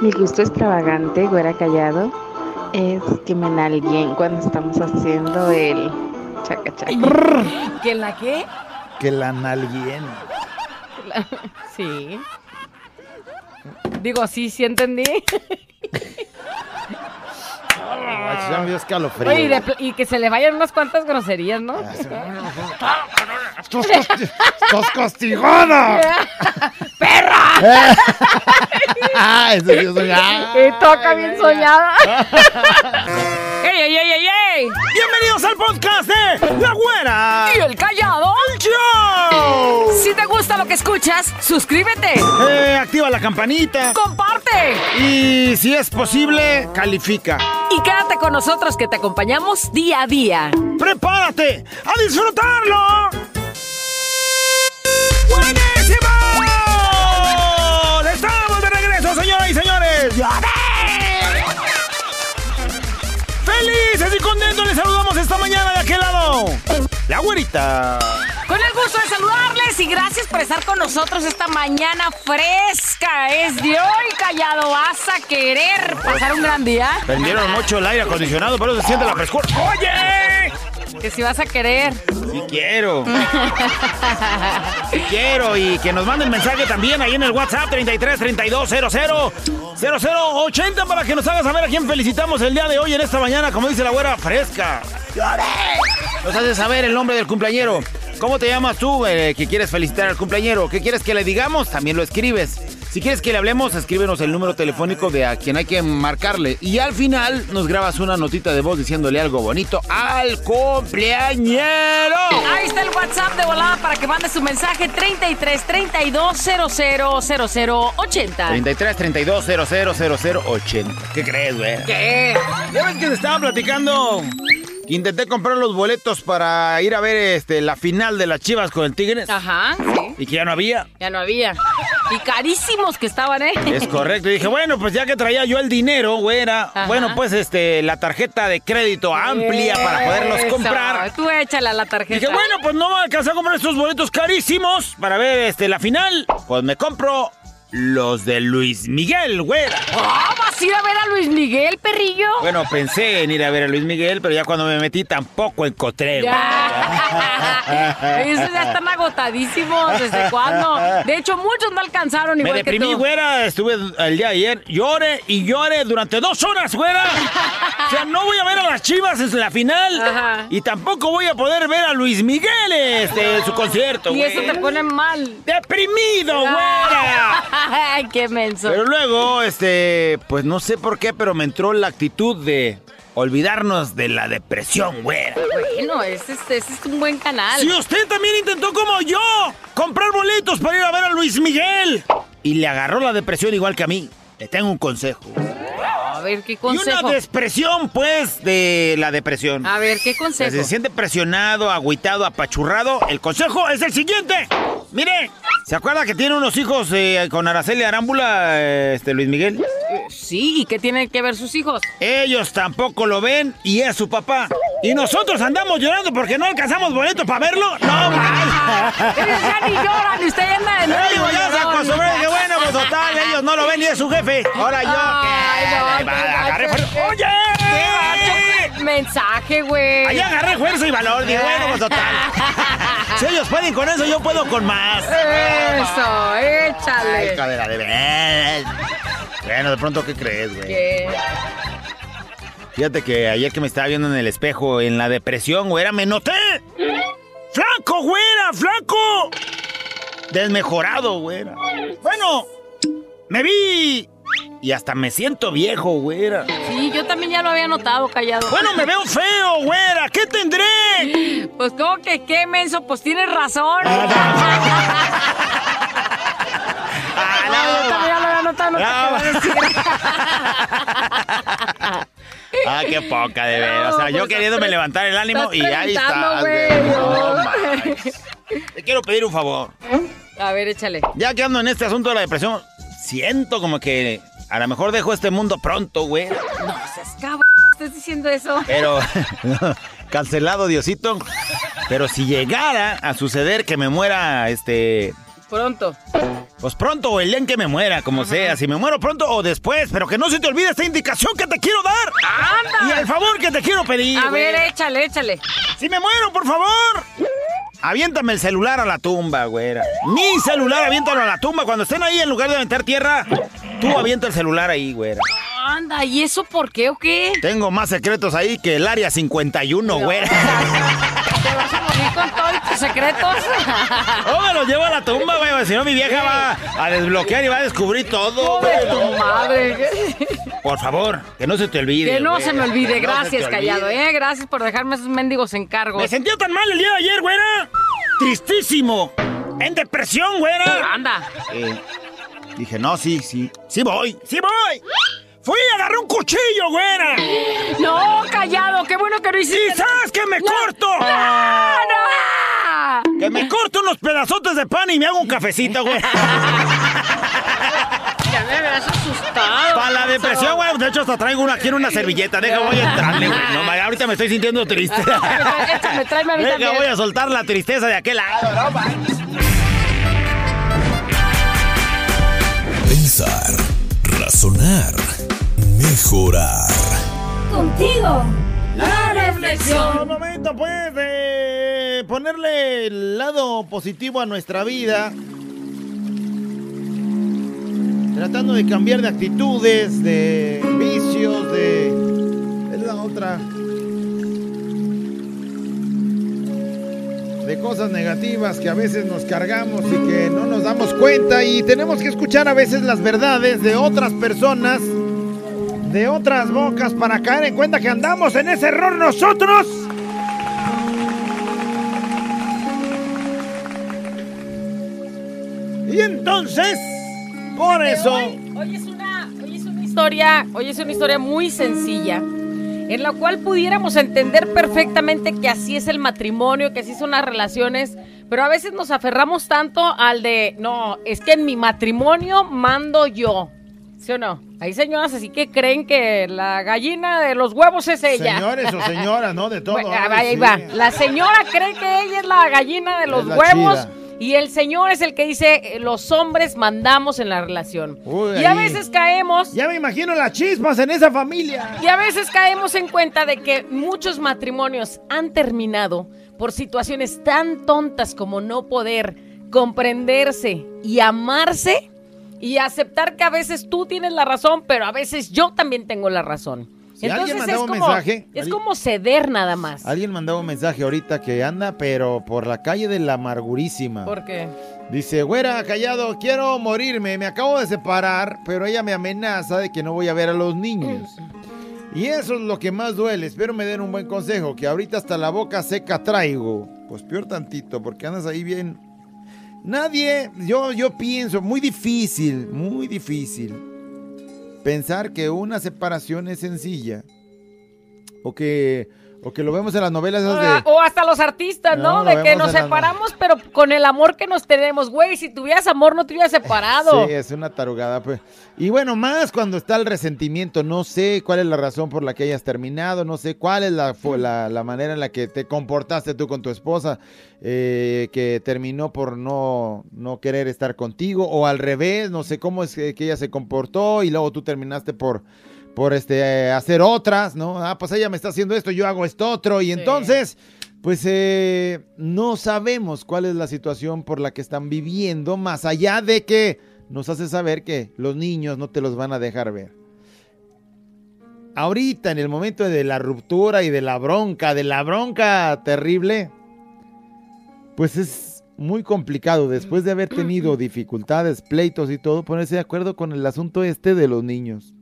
Mi gusto extravagante, güera callado, es que me nalguen cuando estamos haciendo el chaca chaca. ¿Que la qué? Que la nalguien. La- Sí. Digo, sí, sí entendí. Ay, ya me dio escalofrío. Oye, y, de pl- y que se le vayan unas cuantas groserías, ¿no? ¡Estás casti- estás castigada! ¡Perra! Eso sí, eso ya. Y toca bien soñada. ¡Ey, ey, ey, ey, ey! Bienvenidos al podcast de La Güera. ¿Y el callado? Show. Si te gusta lo que escuchas, suscríbete, Eh, activa la campanita comparte y si es posible, califica. y quédate con nosotros que te acompañamos día a día. ¡Prepárate a disfrutarlo! ¡Buenísimo! ¡Estamos de regreso, señoras y señores! ¡Felices y contentos! Les saludamos esta mañana de aquel lado. La güerita. Con el gusto de saludarles y gracias por estar con nosotros esta mañana fresca. Es de hoy, callado. Vas a querer pasar un gran día. Prendieron mucho el aire acondicionado, pero se siente la frescura. ¡Oye! Que si vas a querer. Sí quiero. Sí quiero. Y que nos manden mensaje también ahí en el WhatsApp 33 32 00 0080 para que nos hagas saber a quién felicitamos el día de hoy en esta mañana, como dice la güera, fresca. Nos hace saber el nombre del cumpleañero. ¿Cómo te llamas tú eh, que quieres felicitar al cumpleañero? ¿Qué quieres que le digamos? También lo escribes. Si quieres que le hablemos, escríbenos el número telefónico de a quien hay que marcarle. Y al final nos grabas una notita de voz diciéndole algo bonito al cumpleañero. Ahí está el WhatsApp de volada para que mande su mensaje 33 32 00 00 80. 33 32 00 80. ¿Qué crees, güey? ¿Qué? Ya ves que te estaba platicando intenté comprar los boletos para ir a ver este, la final de las Chivas con el Tigres Ajá, sí. Y que ya no había. Ya no había. Y carísimos que estaban, ¿eh? Es correcto. Y dije, bueno, pues ya que traía yo el dinero, güera, Ajá. bueno, pues este, la tarjeta de crédito amplia para poderlos comprar. Tú échale a la tarjeta. Dije, bueno, pues no me alcanzé a comprar estos boletos carísimos para ver este, la final. Pues me compro los de Luis Miguel, güera. ¿Vas a ir a ver a Luis Miguel, perrillo? Bueno, pensé en ir a ver a Luis Miguel, pero ya cuando me metí tampoco encontré. Ya. Esos ya están agotadísimos. ¿Desde cuándo? De hecho, muchos no alcanzaron Me igual deprimí, que tú. güera. Estuve el día de ayer. Lloré y lloré durante dos horas, güera. O sea, no voy a ver a las chivas en la final. Ajá. Y tampoco voy a poder ver a Luis Miguel este, en su concierto, Y güey. eso te pone mal. ¡Deprimido, güera! Ay, qué menso. Pero luego, este, pues no sé por qué, pero me entró la actitud de olvidarnos de la depresión, güera. Bueno, ese, es- ese es un buen canal. Si usted también intentó como yo comprar boletos para ir a ver a Luis Miguel y le agarró la depresión igual que a mí, le tengo un consejo. A ver, ¿qué Y consejo? una depresión, pues, de la depresión. A ver, ¿qué Si consejo? se siente presionado, agüitado, apachurrado, el consejo es el siguiente. Mire, ¿se acuerda que tiene unos hijos eh, con Araceli Arámbula, eh, este Luis Miguel? Sí, ¿y qué tienen que ver sus hijos? Ellos tampoco lo ven y es su papá. Y nosotros andamos llorando porque no alcanzamos boleto para verlo. No, man. Ellos ya ni lloran y usted anda de nuevo. ya se y dije, bueno, pues total, ellos no lo ven ni es su jefe. Ahora yo. Ay, no, agarré fuerza. ¡Oye! mensaje, güey. Ahí agarré fuerza y valor. Dije, bueno, pues total. Si ellos pueden con eso, yo puedo con más. Eso, Ay, échale. cadera de ver. Bueno, de pronto, ¿qué crees, güey? ¿Qué? Fíjate que ayer que me estaba viendo en el espejo, en la depresión, güera, me noté. ¡Flaco, güera! ¡Flaco! Desmejorado, güera. Bueno, me vi y hasta me siento viejo, güera. Sí, yo también ya lo había notado, callado. Bueno, me veo feo, güera. ¿Qué tendré? Pues como que qué menso, pues tienes razón. Ah, No, yo también ya lo había notado, no te No. puedo decir. Ah, qué poca, de veras. O sea, No, yo pues, queriéndome levantar el ánimo y ahí güey. No, manches. Te quiero pedir un favor. A ver, échale. Ya que ando en este asunto de la depresión, siento como que a lo mejor dejo este mundo pronto, güey. No seas cabrón, estás diciendo eso. Pero, cancelado, Diosito. Pero si llegara a suceder que me muera, este, Pronto. Pues pronto o el día en que me muera, como sea. Si me muero pronto o después, pero que no se te olvide esta indicación que te quiero dar. ¡Anda! Y el favor que te quiero pedir. A ver, échale, échale. Si me muero, por favor. Aviéntame el celular a la tumba, güera. Mi celular, aviéntalo a la tumba. Cuando estén ahí, en lugar de aventar tierra, tú avienta el celular ahí, güera. Anda, ¿y eso por qué o qué? Tengo más secretos ahí que el área 51, güera. ¿Te vas a morir con todos tus secretos? Oh, me los llevo a la tumba, güey. Si no, mi vieja va a desbloquear y va a descubrir todo, Pobre tu madre. Por favor, que no se te olvide. Que no güey. se me olvide. Que no Gracias, Callado, olvide. ¿eh? Gracias por dejarme esos mendigos encargos. Me sentía tan mal el día de ayer, güera. Tristísimo. En depresión, güera. Anda. Eh, dije, no, sí, sí. Sí voy, sí voy. Fui y agarré un cuchillo, güera. No, Callado, qué bueno que no hiciste. ¿Y sabes que me corto? ¡Ah, no! Que me corto unos pedazotes de pan y me hago un cafecito, güey. Ya me habías asustado. Para la depresión, güey. De hecho, hasta traigo una, quiero una servilleta. Deja, voy a entrarle, güey. No, ahorita me estoy sintiendo triste. Échame, tráeme a mí Venga, también. voy a soltar la tristeza de aquel lado. Pensar, razonar, mejorar. Contigo. La Es reflexión. momento, pues, de ponerle el lado positivo a nuestra vida. Tratando de cambiar de actitudes, de vicios, de... Es la otra. De cosas negativas que a veces nos cargamos y que no nos damos cuenta y tenemos que escuchar a veces las verdades de otras personas de otras bocas para caer en cuenta que andamos en ese error nosotros. Y entonces, por eso, Hoy, hoy es una, hoy es una historia, hoy es una historia muy sencilla, en la cual pudiéramos entender perfectamente que así es el matrimonio, que así son las relaciones, pero a veces nos aferramos tanto al de, no, es que en mi matrimonio mando yo. ¿Sí o no? Hay señoras así que creen que la gallina de los huevos es ella. señores o señoras, ¿no? De todo. Bueno, ahí sí. va. La señora cree que ella es la gallina de los huevos. chida. Y el señor es el que dice, eh, los hombres mandamos en la relación. Uy, y a veces caemos, Ya me imagino las chispas en esa familia. y a veces caemos en cuenta de que muchos matrimonios han terminado por situaciones tan tontas como no poder comprenderse y amarse y aceptar que a veces tú tienes la razón, pero a veces yo también tengo la razón. Si alguien Entonces es como, mensaje, es como ceder nada más. Alguien mandaba un mensaje ahorita que anda, pero por la calle de la amargurísima. ¿Por qué? Dice, güera, callado, quiero morirme, me acabo de separar, pero ella me amenaza de que no voy a ver a los niños. Y eso es lo que más duele, espero me den un buen consejo, que ahorita hasta la boca seca traigo. Pues peor tantito, porque andas ahí bien... Nadie, yo, yo pienso, muy difícil, muy difícil, pensar que una separación es sencilla. O que, o que lo vemos en las novelas esas de... O hasta los artistas, No, de que nos la- separamos, pero con el amor que nos tenemos. Güey, si tuvieras amor, no te hubieras separado. Sí, es una tarugada. Pues. Y bueno, más cuando está el resentimiento. No sé cuál es la razón por la que hayas terminado. No sé cuál es la, la, la manera en la que te comportaste tú con tu esposa. eh, que terminó por no, no querer estar contigo. O al revés, no sé cómo es que ella se comportó. Y luego tú terminaste por, por este, hacer otras, ¿no? Ah, pues ella me está haciendo esto, yo hago esto otro. Y Sí. entonces... Pues eh, no sabemos cuál es la situación por la que están viviendo, más allá de que nos hace saber que los niños no te los van a dejar ver. Ahorita, en el momento de la ruptura y de la bronca, de la bronca terrible, pues es muy complicado después de haber tenido dificultades, pleitos y todo, ponerse de acuerdo con el asunto este de los niños.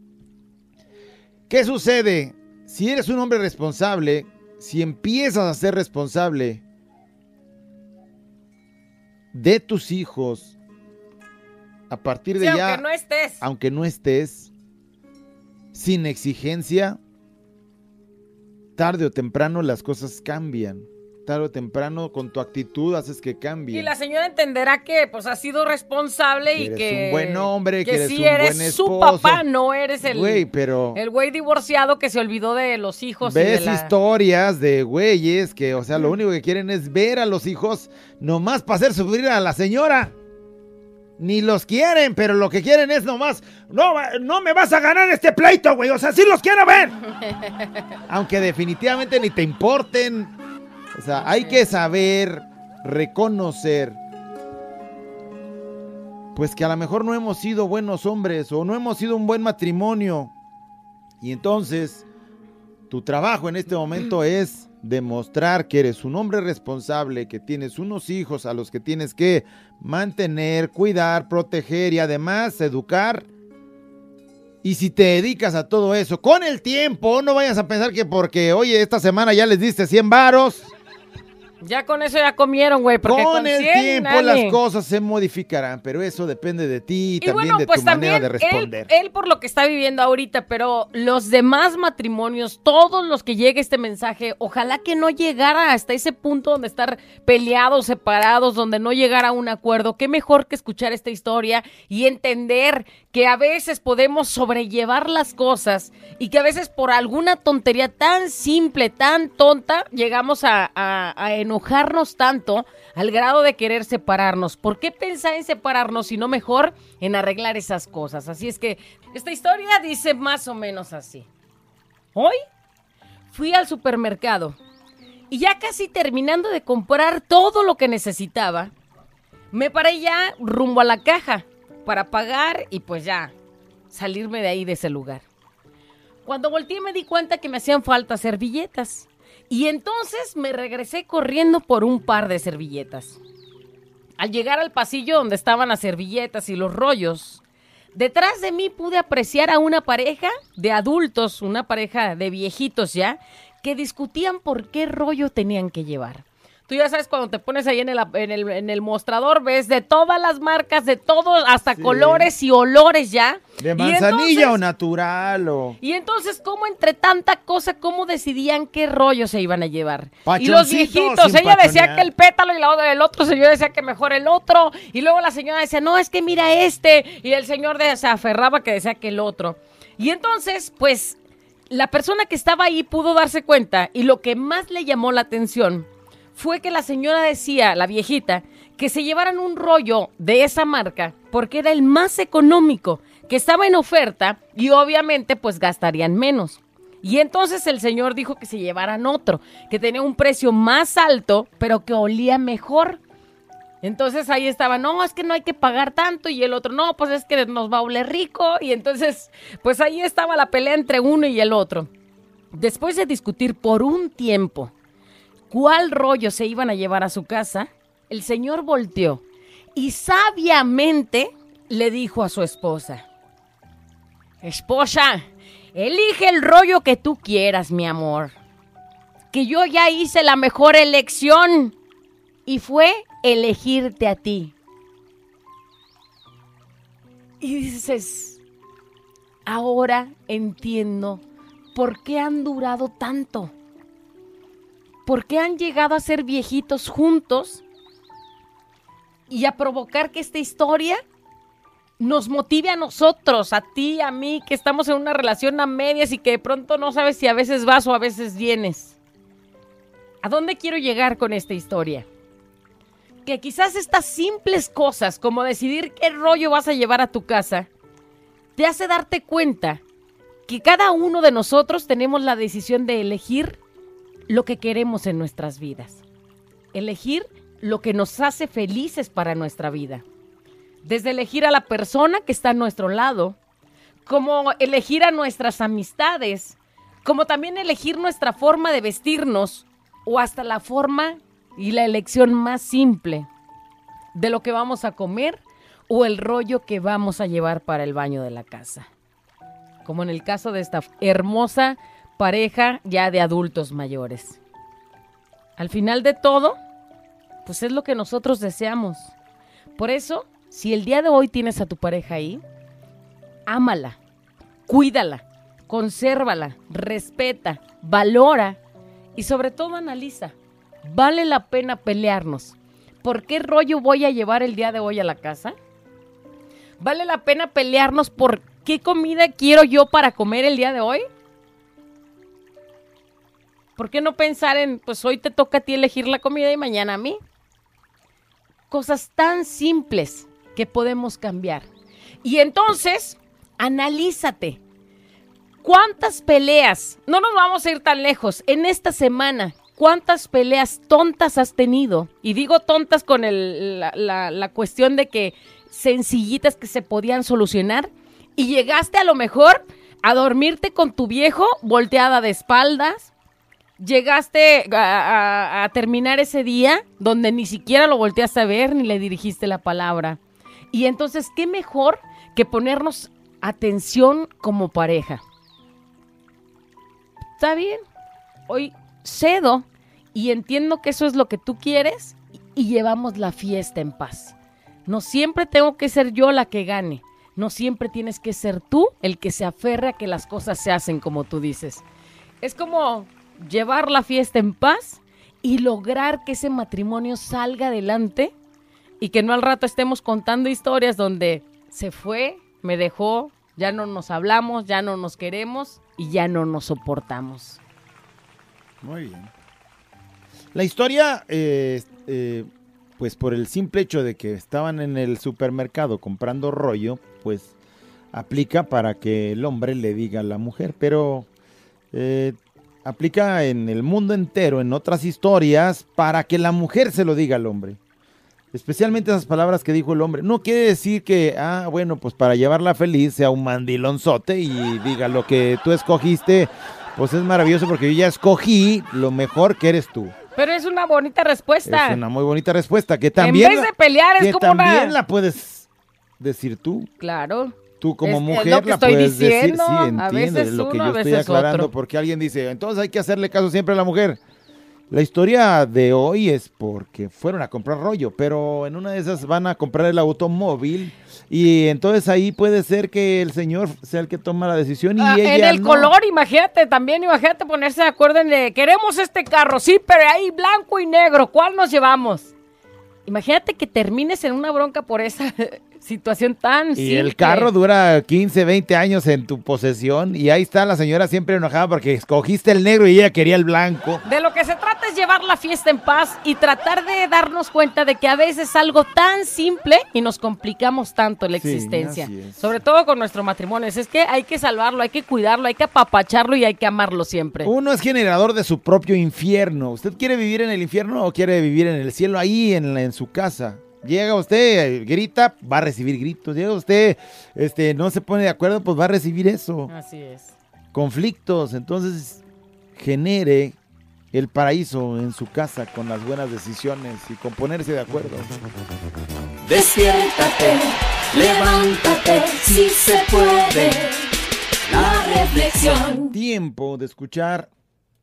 ¿Qué sucede? Si eres un hombre responsable, si empiezas a ser responsable de tus hijos a partir de Sí, ya, aunque no estés. aunque no estés, sin exigencia, tarde o temprano las cosas cambian. Tarde o temprano con tu actitud haces que cambien. Y la señora entenderá que pues has sido responsable Que y eres que un buen hombre, que eres sí un eres buen su esposo. papá, no eres el Güey, pero el güey divorciado que se olvidó de los hijos y de ves la- historias de güeyes que, o sea, lo único que quieren es ver a los hijos nomás para hacer sufrir a la señora. ni los quieren, pero lo que quieren es nomás, no, no me vas a ganar este pleito, güey, o sea, sí los quiero ver. Aunque definitivamente ni te importen. O sea, hay que saber reconocer, pues que a lo mejor no hemos sido buenos hombres o no hemos sido un buen matrimonio. Y entonces, tu trabajo en este momento es demostrar que eres un hombre responsable, que tienes unos hijos a los que tienes que mantener, cuidar, proteger y además educar. Y si te dedicas a todo eso con el tiempo, no vayas a pensar que porque, oye, esta semana ya les diste 100 varos, Ya con eso ya comieron, güey. Porque con con el 100 tiempo nadie. las cosas se modificarán, pero eso depende de ti y, Y también bueno, de pues tu manera de él, responder. él por lo que está viviendo ahorita, pero los demás matrimonios, todos los que llegue este mensaje, ojalá que no llegara hasta ese punto donde estar peleados, separados, donde no llegara a un acuerdo. Qué mejor que escuchar esta historia y entender que a veces podemos sobrellevar las cosas y que a veces por alguna tontería tan simple, tan tonta, llegamos a, a- a enojarnos tanto al grado de querer separarnos. ¿Por qué pensar en separarnos y no mejor en arreglar esas cosas? Así es que esta historia dice más o menos así. Hoy fui al supermercado y ya casi terminando de comprar todo lo que necesitaba, me paré ya rumbo a la caja para pagar y pues ya salirme de ahí de ese lugar. Cuando volteé me di cuenta que me hacían falta servilletas. Y entonces me regresé corriendo por un par de servilletas. Al llegar al pasillo donde estaban las servilletas y los rollos, detrás de mí pude apreciar a una pareja de adultos, una pareja de viejitos ya, que discutían por qué rollo tenían que llevar. Tú ya sabes, cuando te pones ahí en el, en el, en el mostrador, ves de todas las marcas, de todos, hasta Sí. colores y olores ya. De manzanilla entonces- o natural o... y entonces, ¿cómo entre tanta cosa, cómo decidían qué rollo se iban a llevar? y los viejitos, ella decía que el pétalo y la otra, el otro señor decía que mejor el otro. Y luego la señora decía, no, es que mira este. Y el señor de- se aferraba que decía que el otro. Y entonces, pues, la persona que estaba ahí pudo darse cuenta y lo que más le llamó la atención fue que la señora decía, la viejita, que se llevaran un rollo de esa marca porque era el más económico, que estaba en oferta y obviamente pues gastarían menos. Y entonces el señor dijo que se llevaran otro, que tenía un precio más alto, pero que olía mejor. Entonces ahí estaba, no, es que no hay que pagar tanto y el otro, no, pues es que nos va a oler rico. Y entonces, pues ahí estaba la pelea entre uno y el otro. Después de discutir por un tiempo cuál rollo se iban a llevar a su casa, el señor volteó y sabiamente le dijo a su esposa, Esposa, elige el rollo que tú quieras, mi amor, que yo ya hice la mejor elección y fue elegirte a ti. Y dices, ahora entiendo por qué han durado tanto. ¿Por qué han llegado a ser viejitos juntos y a provocar que esta historia nos motive a nosotros, a ti, a mí, que estamos en una relación a medias y que de pronto no sabes si a veces vas o a veces vienes? ¿A dónde quiero llegar con esta historia? Que quizás estas simples cosas, como decidir qué rollo vas a llevar a tu casa, te hace darte cuenta que cada uno de nosotros tenemos la decisión de elegir lo que queremos en nuestras vidas. Elegir lo que nos hace felices para nuestra vida. Desde elegir a la persona que está a nuestro lado, como elegir a nuestras amistades, como también elegir nuestra forma de vestirnos o hasta la forma y la elección más simple de lo que vamos a comer o el rollo que vamos a llevar para el baño de la casa. Como en el caso de esta hermosa pareja ya de adultos mayores. Al final de todo, pues es lo que nosotros deseamos. Por eso, si el día de hoy tienes a tu pareja ahí, ámala, cuídala, consérvala, respeta, valora y sobre todo analiza. ¿Vale la pena pelearnos? ¿Por qué rollo voy a llevar el día de hoy a la casa? ¿Vale la pena pelearnos por qué comida quiero yo para comer el día de hoy? ¿Por qué no pensar en, pues hoy te toca a ti elegir la comida y mañana a mí? Cosas tan simples que podemos cambiar. Y entonces, analízate. ¿Cuántas peleas? No nos vamos a ir tan lejos. En esta semana, ¿cuántas peleas tontas has tenido? Y digo tontas con el- la, la- la cuestión de que sencillitas que se podían solucionar. Y llegaste a lo mejor a dormirte con tu viejo volteada de espaldas. Llegaste a, terminar ese día donde ni siquiera lo volteaste a ver ni le dirigiste la palabra. Y entonces, ¿qué mejor que ponernos atención como pareja? Está bien, hoy cedo y entiendo que eso es lo que tú quieres y, llevamos la fiesta en paz. No siempre tengo que ser yo la que gane. No siempre tienes que ser tú el que se aferre a que las cosas se hacen como tú dices. Es como llevar la fiesta en paz y lograr que ese matrimonio salga adelante y que no al rato estemos contando historias donde se fue, me dejó, ya no nos hablamos, ya no nos queremos y ya no nos soportamos. Muy bien. La historia, eh, eh, pues por el simple hecho de que estaban en el supermercado comprando rollo, pues aplica para que el hombre le diga a la mujer, pero eh, aplica en el mundo entero, en otras historias, para que la mujer se lo diga al hombre. Especialmente esas palabras que dijo el hombre. No quiere decir que, ah, bueno, pues para llevarla feliz sea un mandilonzote y diga lo que tú escogiste, pues es maravilloso porque yo ya escogí lo mejor que eres tú. Pero es una bonita respuesta. Es una muy bonita respuesta que también, en vez de pelear es que como una... también la puedes decir tú. Claro. Tú como Es- es mujer lo que la estoy puedes decir, diciendo. sí, A entiendo veces de lo que uno, yo a estoy veces aclarando, otro. porque alguien dice, entonces hay que hacerle caso siempre a la mujer. La historia de hoy es porque fueron a comprar rollo, pero en una de esas van a comprar el automóvil y entonces ahí puede ser que el señor sea el que toma la decisión y Ah, en el no. color, imagínate también, imagínate ponerse de acuerdo en de, queremos este carro, sí, pero hay blanco y negro, ¿cuál nos llevamos? Imagínate que termines en una bronca por esa situación tan Y el carro dura 15, 20 años en tu posesión y ahí está la señora siempre enojada porque escogiste el negro y ella quería el blanco. De lo que se trata es llevar la fiesta en paz y tratar de darnos cuenta de que a veces es algo tan simple y nos complicamos tanto la existencia. Sobre todo con nuestro matrimonio. Es que hay que salvarlo, hay que cuidarlo, hay que apapacharlo y hay que amarlo siempre. Uno es generador de su propio infierno. ¿Usted quiere vivir en el infierno o quiere vivir en el cielo ahí en, la- en su casa? Llega usted, eh, grita, va a recibir gritos. Llega usted, este, no se pone de acuerdo, pues va a recibir eso. Así es. Conflictos. Entonces, genere el paraíso en su casa con las buenas decisiones y con ponerse de acuerdo. Despiértate, levántate, si se puede. La reflexión. Tiempo de escuchar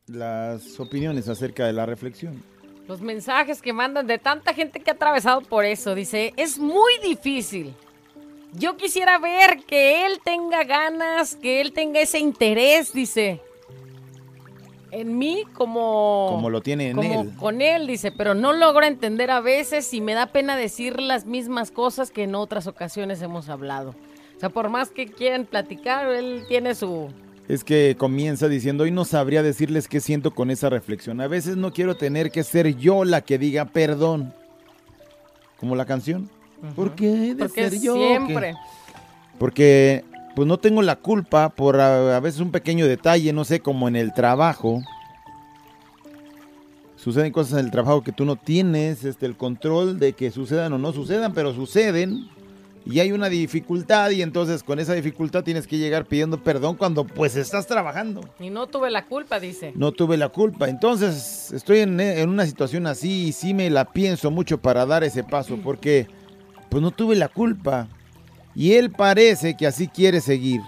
las opiniones acerca de la reflexión. Los mensajes que mandan de tanta gente que ha atravesado por eso. Dice, es muy difícil. Yo quisiera ver que él tenga ganas, que él tenga ese interés, dice. En mí como... Como lo tiene en como él. con él, dice, pero no logro entender a veces y me da pena decir las mismas cosas que en otras ocasiones hemos hablado. O sea, por más que quieran platicar, él tiene su... Es que comienza diciendo, hoy no sabría decirles qué siento con esa reflexión. A veces no quiero tener que ser yo la que diga perdón. Como la canción. ¿Por qué he de Porque ser yo? siempre... que- Porque pues no tengo la culpa por a, a veces un pequeño detalle, no sé, como en el trabajo. Suceden cosas en el trabajo que tú no tienes este, el control de que sucedan o no sucedan, pero suceden. Y hay una dificultad y entonces con esa dificultad tienes que llegar pidiendo perdón cuando pues estás trabajando. Y no tuve la culpa, dice. No tuve la culpa. Entonces estoy en, en una situación así y sí me la pienso mucho para dar ese paso porque pues no tuve la culpa. Y él parece que así quiere seguir.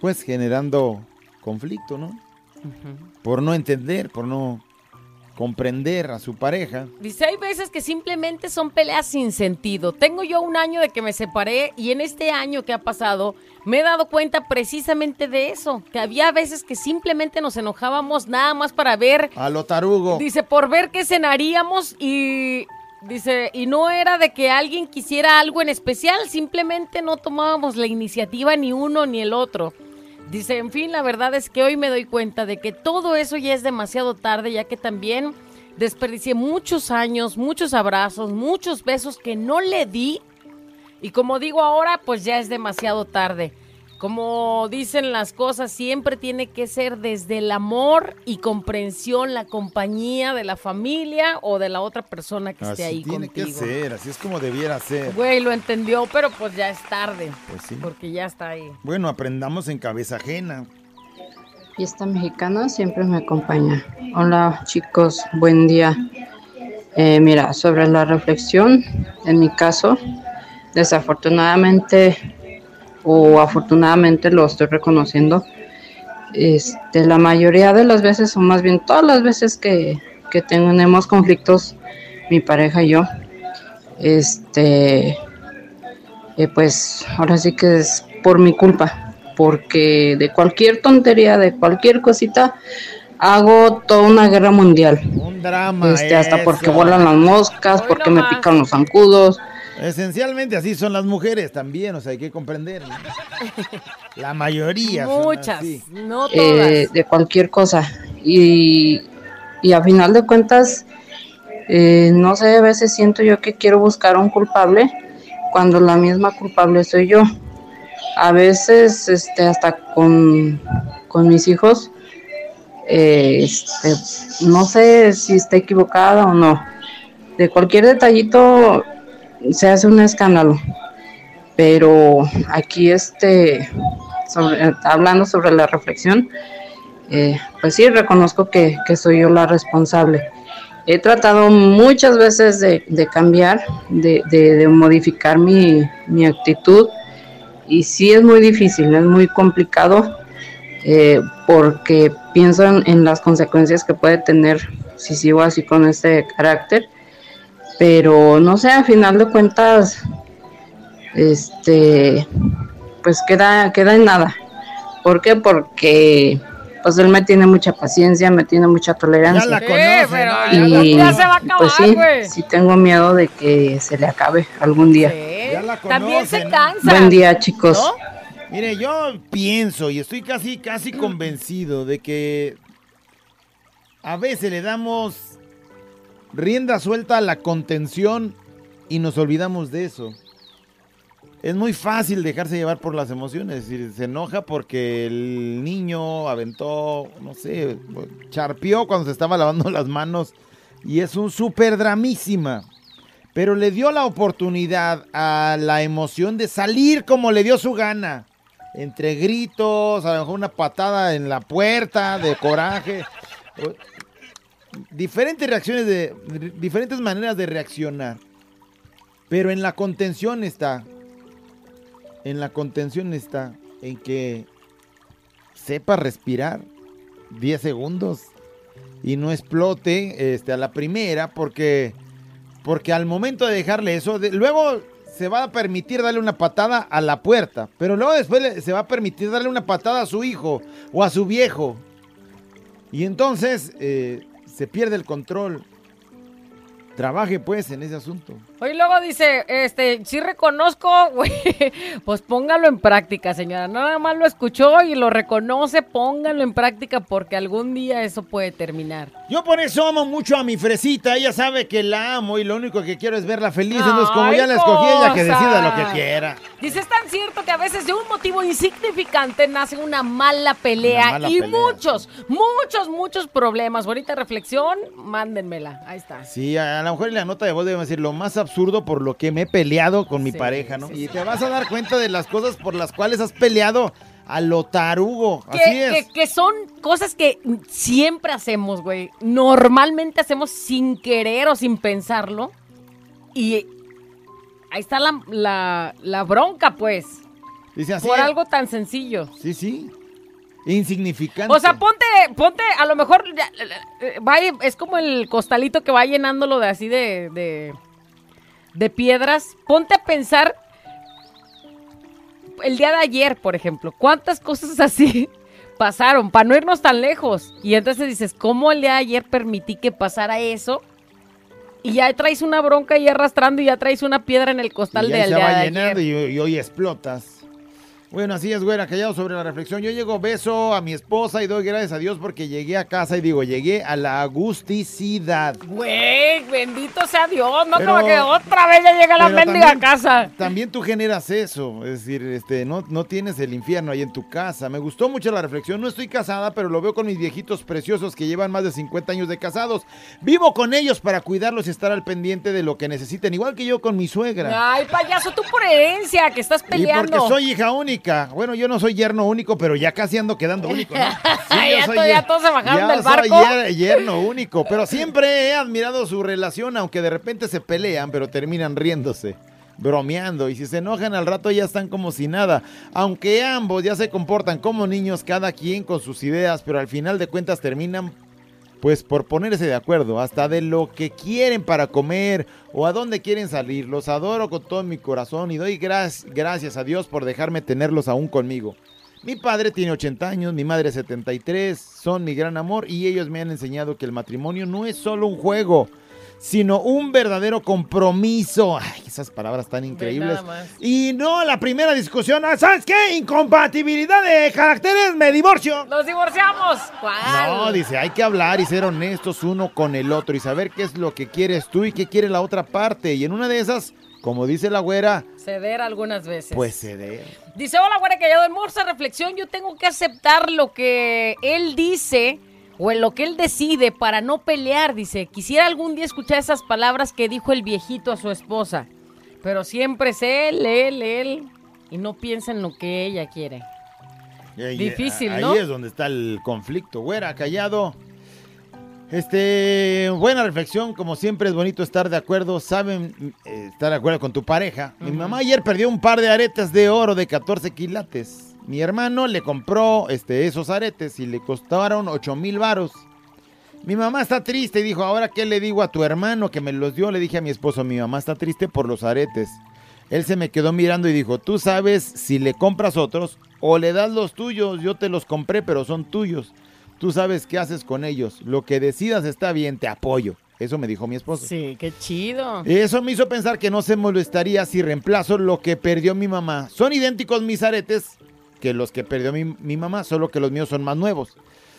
Pues generando conflicto, ¿no? Por no entender, por no comprender a su pareja. Dice, hay veces que simplemente son peleas sin sentido. Tengo yo un año de que me separé y en este año que ha pasado me he dado cuenta precisamente de eso, que había veces que simplemente nos enojábamos nada más para ver, A lo tarugo. dice, por ver qué cenaríamos y dice, y no era de que alguien quisiera algo en especial, simplemente no tomábamos la iniciativa ni uno ni el otro. Dice, en fin, la verdad es que hoy me doy cuenta de que todo eso ya es demasiado tarde, ya que también desperdicié muchos años, muchos abrazos, muchos besos que no le di Y como digo ahora, pues ya es demasiado tarde. Como dicen las cosas, siempre tiene que ser desde el amor y comprensión, la compañía de la familia o de la otra persona que esté Así ahí tiene contigo. que ser, así es como debiera ser. Güey, lo entendió, pero pues ya es tarde. Pues sí. Porque ya está ahí. Bueno, aprendamos en cabeza ajena. Fiesta mexicana siempre me acompaña. Hola chicos, buen día. Eh, mira, sobre la reflexión, en mi caso, desafortunadamente o afortunadamente lo estoy reconociendo. Este, la mayoría de las veces, o más bien todas las veces que, que tenemos conflictos, mi pareja y yo, este, eh, pues ahora sí que es por mi culpa, porque de cualquier tontería, de cualquier cosita, hago toda una guerra mundial. Un drama. Este, hasta porque vuelan las moscas, Hoy porque me pican los zancudos. Esencialmente así son las mujeres también, o sea, hay que comprender. ¿no? La mayoría. son Muchas, así. no todas. eh, de cualquier cosa. Y, y a final de cuentas, eh, no sé, a veces siento yo que quiero buscar un culpable cuando la misma culpable soy yo. A veces, este, hasta con, con mis hijos, eh, este, no sé si está equivocada o no. De cualquier detallito se hace un escándalo. Pero aquí, este, hablando sobre la reflexión, eh, pues sí, reconozco que, que soy yo la responsable. He tratado muchas veces de, de cambiar, de, de- de modificar mi, mi actitud y sí es muy difícil, es muy complicado eh, porque pienso en, en las consecuencias que puede tener si sigo así con este carácter. Pero no sé, a final de cuentas, este, pues queda, queda en nada. ¿Por qué? Porque pues él me tiene mucha paciencia, me tiene mucha Ya tolerancia. la Sí, conocen. pero ya- Ya la y ya se va a acabar, pues sí, sí tengo miedo de que se le acabe algún día. Sí. Ya la También se cansa. Buen día, chicos. ¿No? Mire, yo pienso y estoy casi, casi convencido de que a veces le damos rienda suelta a la contención y nos olvidamos de eso. Es muy fácil dejarse llevar por las emociones, es se enoja porque el niño aventó, no sé, charpió cuando se estaba lavando las manos y es un súper dramísima. Pero le dio la oportunidad a la emoción de salir como le dio su gana. Entre gritos, a lo mejor una patada en la puerta de coraje. Diferentes reacciones de. Diferentes maneras de reaccionar. Pero en la contención está. En la contención está. En que sepa respirar 10 segundos. Y no explote este, a la primera. Porque. Porque al momento de dejarle eso, luego se va a permitir darle una patada a la puerta, pero luego después se va a permitir darle una patada a su hijo o a su viejo. Y entonces eh, se pierde el control. Trabaje pues en ese asunto. Hoy luego dice, este, sí reconozco, güey, pues póngalo en práctica, señora. Nada más lo escuchó y lo reconoce, póngalo en práctica porque algún día eso puede terminar. Yo por eso amo mucho a mi fresita. Ella sabe que la amo y lo único que quiero es verla feliz. Entonces, como ya la escogí, ella que decida lo que quiera. Dice, es tan cierto que a veces de un motivo insignificante nace una mala pelea Una mala y pelea. muchos, muchos, muchos problemas. Bonita reflexión, mándenmela. Ahí está. Sí, a, a lo mejor en la nota de voz debemos decir lo más absurdo por lo que me he peleado con mi Sí, pareja, ¿no? sí, y sí. te vas a dar cuenta de las cosas por las cuales has peleado a lo tarugo. Que, Así es. que- que son cosas que siempre hacemos, güey. Normalmente hacemos sin querer o sin pensarlo. Y ahí está la, la- la bronca, pues. Dice así. por algo tan sencillo. Sí, sí. Insignificante. O sea, ponte, ponte, a lo mejor eh, va, es como el costalito que va llenándolo de así de, de, de piedras. Ponte a pensar el día de ayer, por ejemplo, cuántas cosas así pasaron, para no irnos tan lejos. Y entonces dices, ¿cómo el día de ayer permití que pasara eso? Y ya traes una bronca ahí arrastrando y ya traes una piedra en el Y costal ya del se día va de ayer. y, y hoy explotas. Bueno, así es, güera, callado sobre la reflexión. Yo llego, beso a mi esposa y doy gracias a Dios porque llegué a casa y digo, llegué a la agusticidad. Güey, bendito sea Dios, no Pero- como que otra vez ya llega la mendiga casa. También tú generas eso, es decir, este, no, no tienes el infierno ahí en tu casa. Me gustó mucho la reflexión. No estoy casada, pero lo veo con mis viejitos preciosos que llevan más de 50 años de casados. Vivo con ellos para cuidarlos y estar al pendiente de lo que necesiten, igual que yo con mi suegra. Ay, payaso, tú por herencia, que estás Y peleando. porque soy hija única. Bueno, yo no soy yerno único, pero ya casi ando quedando único, ¿no? Sí, Ya soy todos se bajaron ya del soy barco. yer- yerno único, pero siempre he admirado su relación, aunque de repente se pelean, pero terminan riéndose, bromeando. Y si se enojan al rato ya están como si nada. Aunque ambos ya se comportan como niños, cada quien con sus ideas, pero al final de cuentas terminan pues por ponerse de acuerdo, hasta de lo que quieren para comer o a dónde quieren salir. Los adoro con todo mi corazón y doy gracias a Dios por dejarme tenerlos aún conmigo. Mi padre tiene 80 años, mi madre 73, son mi gran amor y ellos me han enseñado que el matrimonio no es solo un juego, sino un verdadero compromiso. Ay, esas palabras tan increíbles. Y no la primera discusión, ah, ¿sabes qué? Incompatibilidad de caracteres, me divorcio. ¡Nos divorciamos! ¿Cuál? No, dice, hay que hablar y ser honestos uno con el otro y saber qué es lo que quieres tú y qué quiere la otra parte. Y en una de esas, como dice la güera, Ceder algunas veces. pues ceder. Dice, hola, güera, que ya en Morsa Reflexión, yo tengo que aceptar lo que él dice o en lo que él decide para no pelear. Dice, quisiera algún día escuchar esas palabras que dijo el viejito a su esposa, pero siempre es él, él, él, y no piensa en lo que ella quiere. Ahí- Difícil, ahí ¿no? es donde está el conflicto. Güera, callado. Este, buena reflexión, como siempre es bonito estar de acuerdo, saben eh, estar de acuerdo con tu pareja. Mi mamá ayer perdió un par de aretes de oro de 14 quilates. Mi hermano le compró este, esos aretes y le costaron 8 mil varos. Mi mamá está triste y dijo, ahora qué le digo a tu hermano que me los dio. Le dije a mi esposo, mi mamá está triste por los aretes. Él se me quedó mirando y dijo, tú sabes si le compras otros o le das los tuyos. Yo te los compré, pero son tuyos. Tú sabes qué haces con ellos. Lo que decidas está bien, te apoyo. Eso me dijo mi esposo. Sí, qué chido. Eso me hizo pensar que no se molestaría si reemplazo lo que perdió mi mamá. Son idénticos mis aretes que los que perdió mi, mi mamá, solo que los míos son más nuevos.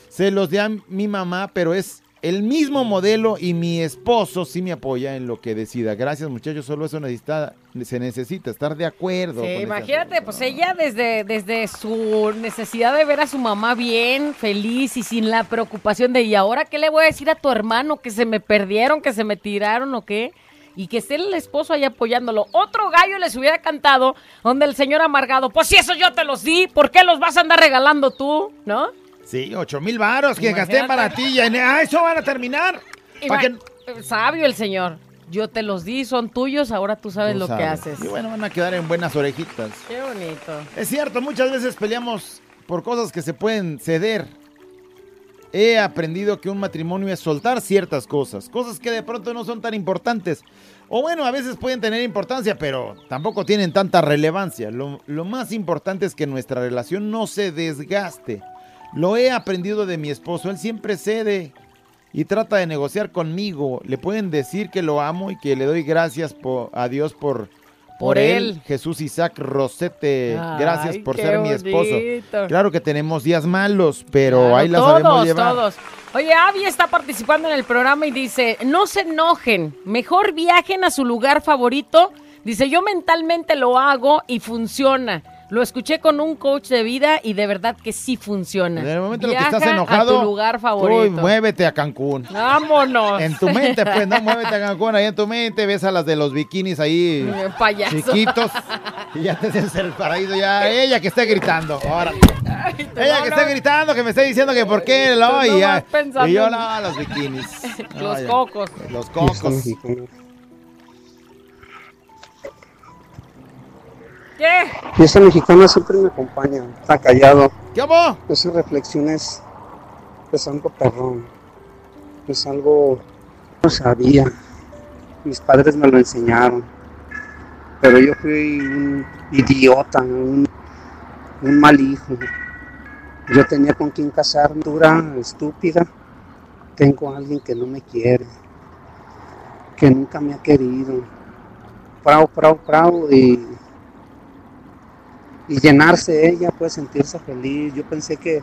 Se los di a mi mamá, pero es el mismo modelo y mi esposo sí me apoya en lo que decida. Gracias muchachos, solo eso necesita, se necesita estar de acuerdo. Sí, imagínate, pues ella desde, desde su necesidad de ver a su mamá bien, feliz y sin la preocupación de, ¿y ahora qué le voy a decir a tu hermano? ¿Que se me perdieron, que se me tiraron o qué? Y que esté el esposo ahí apoyándolo. Otro gallo les hubiera cantado donde el señor amargado, pues si eso yo te los di, ¿por qué los vas a andar regalando tú? ¿No? Sí, ocho mil varos que gasté para ti. Ya, ah, eso van a terminar. Que- Sabio el señor. Yo te los di, son tuyos, ahora tú sabes Tú lo que haces. Y bueno, van a quedar en buenas orejitas. Qué bonito. Es cierto, muchas veces peleamos por cosas que se pueden ceder. He aprendido que un matrimonio es soltar ciertas cosas, cosas que de pronto no son tan importantes. O bueno, a veces pueden tener importancia, pero tampoco tienen tanta relevancia. Lo, más importante es que nuestra relación no se desgaste. Lo he aprendido de mi esposo, él siempre cede y trata de negociar conmigo. Le pueden decir que lo amo y que le doy gracias a Dios por, Por él. Jesús Isaac Rosete. Gracias por ser mi esposo. Claro que tenemos días malos, pero Claro, ahí la todos, sabemos llevar. todos. Oye, Avi está participando en el programa y dice, no se enojen, mejor viajen a su lugar favorito. Dice, yo mentalmente lo hago y funciona. Lo escuché con un coach de vida y de verdad que sí funciona. En el momento en el que Viaja estás enojado, a tu lugar tú favorito. muévete a Cancún. Vámonos. En tu mente, pues, no muévete a Cancún, ahí en tu mente, ves a las de los bikinis ahí Eh, Payaso. chiquitos y ya te en el paraíso, ya ella que esté gritando, ahora. Ella que esté gritando, que me esté diciendo que por qué Tú lo y, nomás ya. pensando y yo en- no, los bikinis. No, Los cocos. Los cocos. ¿Qué? Fiesta mexicana siempre me acompaña. Está callado. ¿Qué hubo? Esas reflexiones es algo perrón. Es algo no sabía. Mis padres me lo enseñaron. Pero yo fui un idiota, un, un mal hijo. Yo tenía con quien casarme, dura, estúpida. Tengo a alguien que no me quiere, que nunca me ha querido. Prau, prau, prau. Y y llenarse ella, pues sentirse feliz. Yo pensé que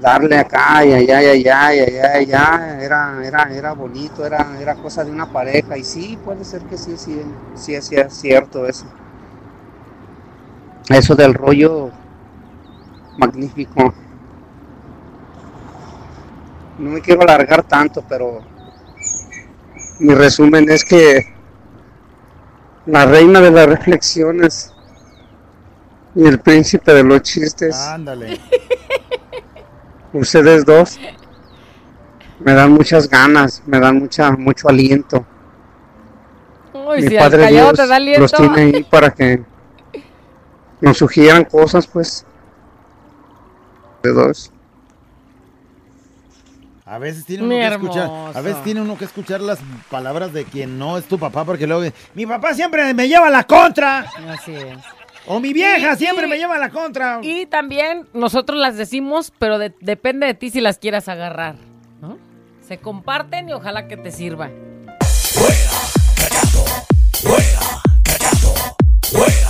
darle acá y allá y allá y allá y allá era, era, era bonito, era, era cosa de una pareja. Y sí, puede ser que sí, sí, sí, sí es cierto eso. Eso del rollo magnífico. No me quiero alargar tanto, pero mi resumen es que la reina de las reflexiones y el príncipe de los chistes, Ándale. ustedes dos, me dan muchas ganas, me dan mucha, mucho aliento. Uy, Mi si Padre callado Dios te da aliento. los tiene ahí para que nos sugieran cosas, pues. De dos. A veces tiene uno que escuchar, a veces tiene uno que escuchar las palabras de quien no es tu papá, porque luego mi papá siempre me lleva a la contra, Así es. O mi vieja Y- siempre y- me lleva a la contra. Y también nosotros las decimos, pero de- depende de ti si las quieras agarrar. ¿no? Se comparten y ojalá que te sirva. ¡Porque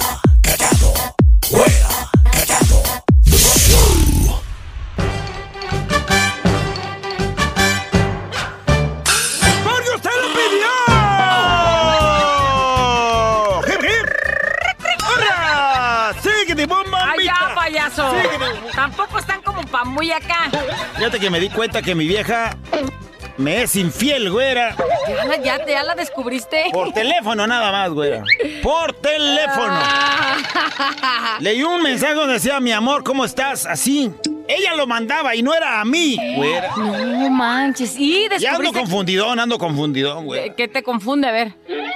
muy acá. Fíjate que me di cuenta que mi vieja me es infiel, güera. Ya, ya, ya la descubriste. Por teléfono nada más, güera. Por teléfono. Ah. Leí un mensaje donde decía, mi amor, ¿cómo estás? Así. Ella lo mandaba y no era a mí, güera. No manches. Y Ya ando descubriste... confundidón, ando confundidón, ¿Qué, güey. qué te confunde? A ver.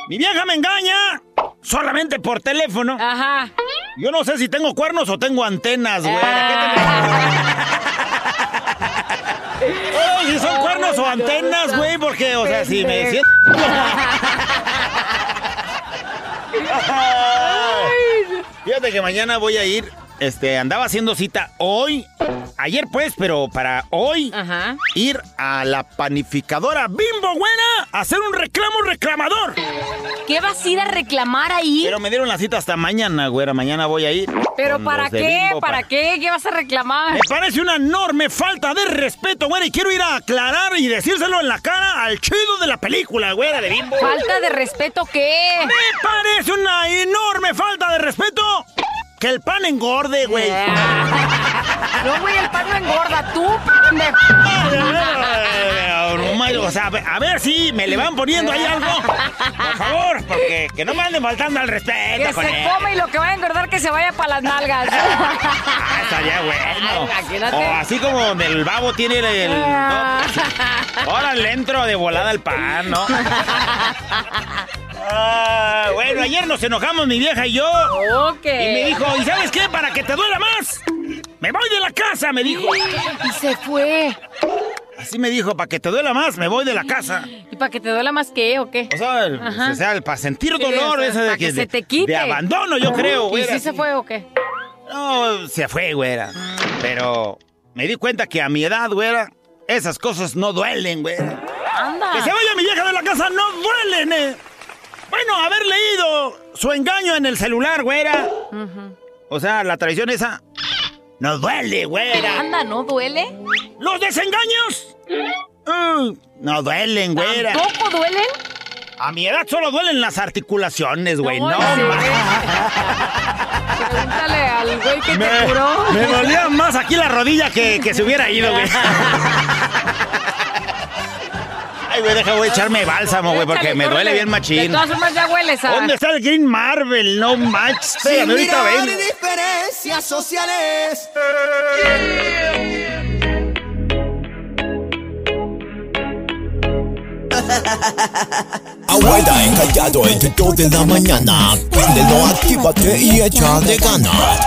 Mi vieja me engaña solamente por teléfono. Ajá. Yo no sé si tengo cuernos o tengo antenas, güera. Ah. Ay, si son cuernos o antenas, güey, porque, o sea, si me siento... Fíjate que mañana voy a ir, este, andaba haciendo cita hoy, ayer pues, pero para hoy, Ajá. ir a la panificadora Bimbo, güera, a hacer un reclamo reclamador. ¿Qué vas a ir a reclamar ahí? Pero me dieron la cita hasta mañana, güera, mañana voy a ir. ¿Pero con para los de qué? Bimbo ¿Para qué? ¿Qué vas a reclamar? Me parece una enorme falta de respeto, güera, y quiero ir a aclarar y decírselo en la cara al chido de la película, güera, de Bimbo. ¿Falta de respeto qué? Me parece una enorme falta de respeto que el pan engorde, güey. No, güey, el pan no engorda. Tú, pendejo. O sea, a ver- si me le van poniendo ahí algo. Por favor, porque que no me anden faltando al respeto Que con se él. come y lo que va a engordar que se vaya para las nalgas. Ah, estaría bueno. Ay. O así como donde el babo tiene el. ¿no? Ahora le entro de volada al pan, ¿no? Ah, bueno, ayer nos enojamos mi vieja y yo. Ok. Y me dijo, ¿y sabes qué? Para que te duela más, me voy de la casa, me dijo. Y se fue. Así me dijo, para que te duela más, me voy de la casa. ¿Y para que te duela más que o qué? O sea, el- Ajá. o sea, el- para sentir Sí, dolor, o sea, ese de que, que se te quite. de abandono, yo creo, ¿Y güey. si se fue o qué? No, se fue, güera. Pero me di cuenta que a mi edad, güera, esas cosas no duelen, güera. Anda. Que se vaya mi vieja de la casa no duelen, eh. Bueno, haber leído su engaño en el celular, güera. O sea, la traición esa no duele, güera. Anda, ¿no duele? ¿Los desengaños? Mm, no duelen, güera. ¿Tampoco duelen? A mi edad solo duelen las articulaciones, güey. No, sí. ma- Pregúntale al güey que me, te curó. me dolía más aquí la rodilla que, que se hubiera ido, güey. Ay, güey, deja, voy a echarme bálsamo, güey, porque me duele bien De machín. todas formas ya hueles a... ¿Dónde está el Green Marvel? No manches. Ahorita vengo. diferencias sociales. Abuela encallado entre 2 de la mañana. Préndelo, actívate y echa de ganas.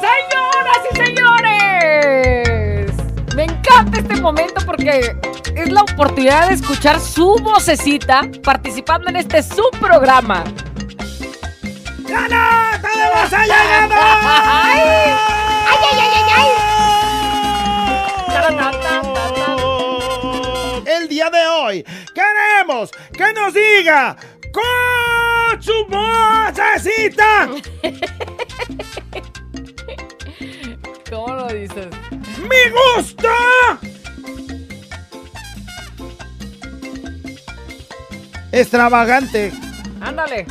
¡Señoras y señores! Me encanta este momento porque es la oportunidad de escuchar su vocecita participando en este subprograma. ¡Gana! ¡Tenemos ha llegado! ¡Ay! El día de hoy queremos que nos diga con su vocecita. ¿Cómo lo dices? ¡Mi gusto! Extravagante. Ándale.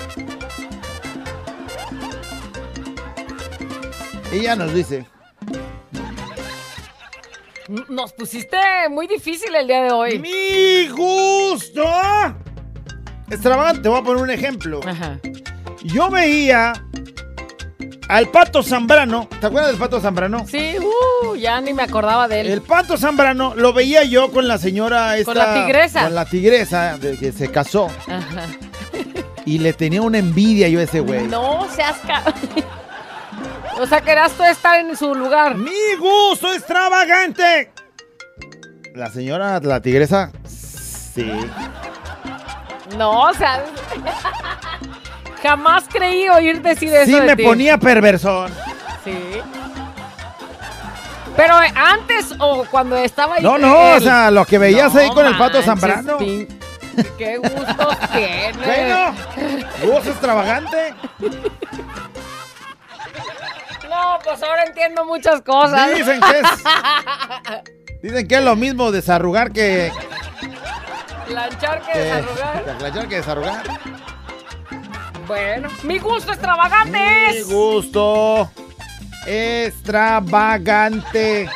Y ya nos dice. Nos pusiste muy difícil el día de hoy. Mi gusto. Extravagante, te voy a poner un ejemplo. Ajá. Yo veía al pato Zambrano. ¿Te acuerdas del pato Zambrano? Sí, uh, ya ni me acordaba de él. El pato Zambrano lo veía yo con la señora esta. Con la tigresa. Con la tigresa de que se casó. Ajá. Y le tenía una envidia yo a ese güey. No seas ca... O sea, querías tú estar en su lugar. ¡Mi gusto extravagante! La señora, la tigresa, sí. No, o sea... Jamás creí oír decir eso Sí de me ti. ponía perversón. Sí. Pero eh, antes o cuando estaba ahí. No, no, él. o sea, lo que veías No ahí con el pato Zambrano. Qué gusto tiene. Bueno, gusto extravagante. No, pues ahora entiendo muchas cosas. Dicen que es. Dicen que es lo mismo desarrugar que. Planchar que que desarrugar. aclarar que desarrugar. Bueno, mi gusto extravagante Mi es. gusto extravagante.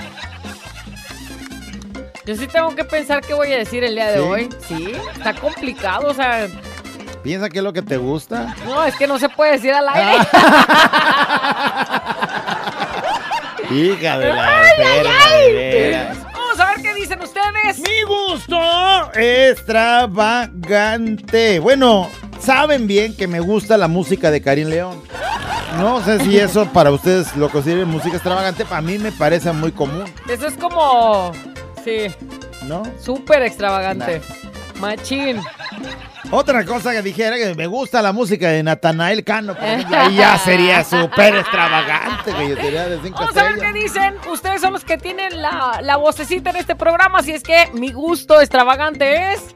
Yo sí tengo que pensar qué voy a decir el día de ¿Sí? hoy. Sí, está complicado, o sea, Piensa que es lo que te gusta. no, es que no se puede decir al aire. Hija de la Ay, ay, enferma, ay. veras. Vamos a ver qué dicen ustedes. Mi gusto extravagante. Bueno, saben bien que me gusta la música de Karim León. No sé si eso para ustedes lo consideren música extravagante. Para mí me parece muy común, Eso es como. Sí, ¿no? súper extravagante. Machín. Otra cosa que dijera que me gusta la música de Natanael Cano, por ejemplo, ahí ya sería súper extravagante, que yo sería de cinco Vamos a ver qué dicen. Ustedes son los que tienen la, la vocecita en este programa, así es que mi gusto extravagante es.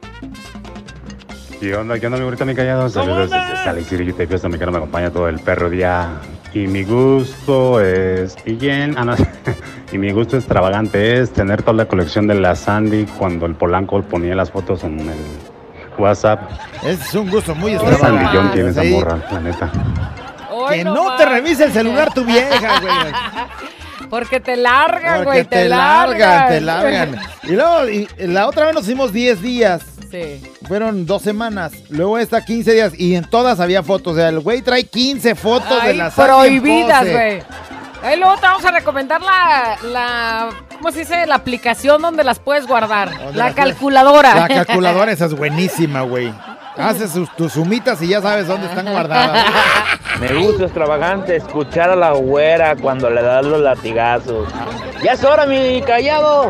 ¿Qué onda? ¿Qué onda, mi bonita, mi callado? Saludos desde Sally City, Utah, Fiesta Mexicana, me acompaña todo el perro día. Y mi gusto es... ¿Y quién? Ah, no. y mi gusto extravagante es tener toda la colección de la Sandy cuando el Polanco ponía las fotos en el WhatsApp. Es un gusto muy Qué extravagante. sandillón tiene esa morra, la neta. Hoy Que no no te revise el celular tu vieja, güey. Porque te largan, Porque güey, te, te, largan, te largan. Y luego, y la otra vez nos hicimos 10 días. Sí. Fueron dos semanas. Luego esta 15 días. Y en todas había fotos. O sea, el güey trae 15 fotos de Ay, la Sandy en prohibidas, güey. Ahí luego te vamos a recomendar la, la, ¿cómo se dice? La aplicación donde las puedes guardar. ¿Dónde La calculadora. La calculadora esa es buenísima, güey. Haces sus- tus sumitas y ya sabes dónde están guardadas. Me gusta extravagante escuchar a la güera cuando le das los latigazos. Ya es hora, mi callado.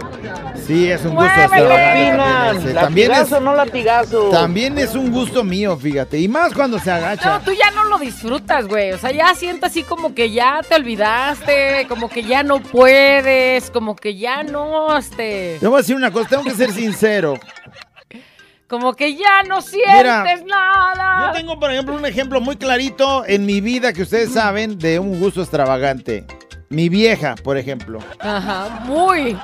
Sí, es un gusto Muévele. ¿Qué extravagante. también, es, ¿Latigazo o no latigazo? también es un gusto mío, fíjate. Y más cuando se No, agacha. tú ya no lo disfrutas, güey. O sea, ya sientes así como que ya te olvidaste, como que ya no puedes, como que ya no, este, Te voy a decir una cosa, tengo que ser sincero. Como que ya no sientes Mira, nada. Yo tengo, por ejemplo, un ejemplo muy clarito en mi vida que ustedes saben de un gusto extravagante. Mi vieja, por ejemplo. Ajá, muy.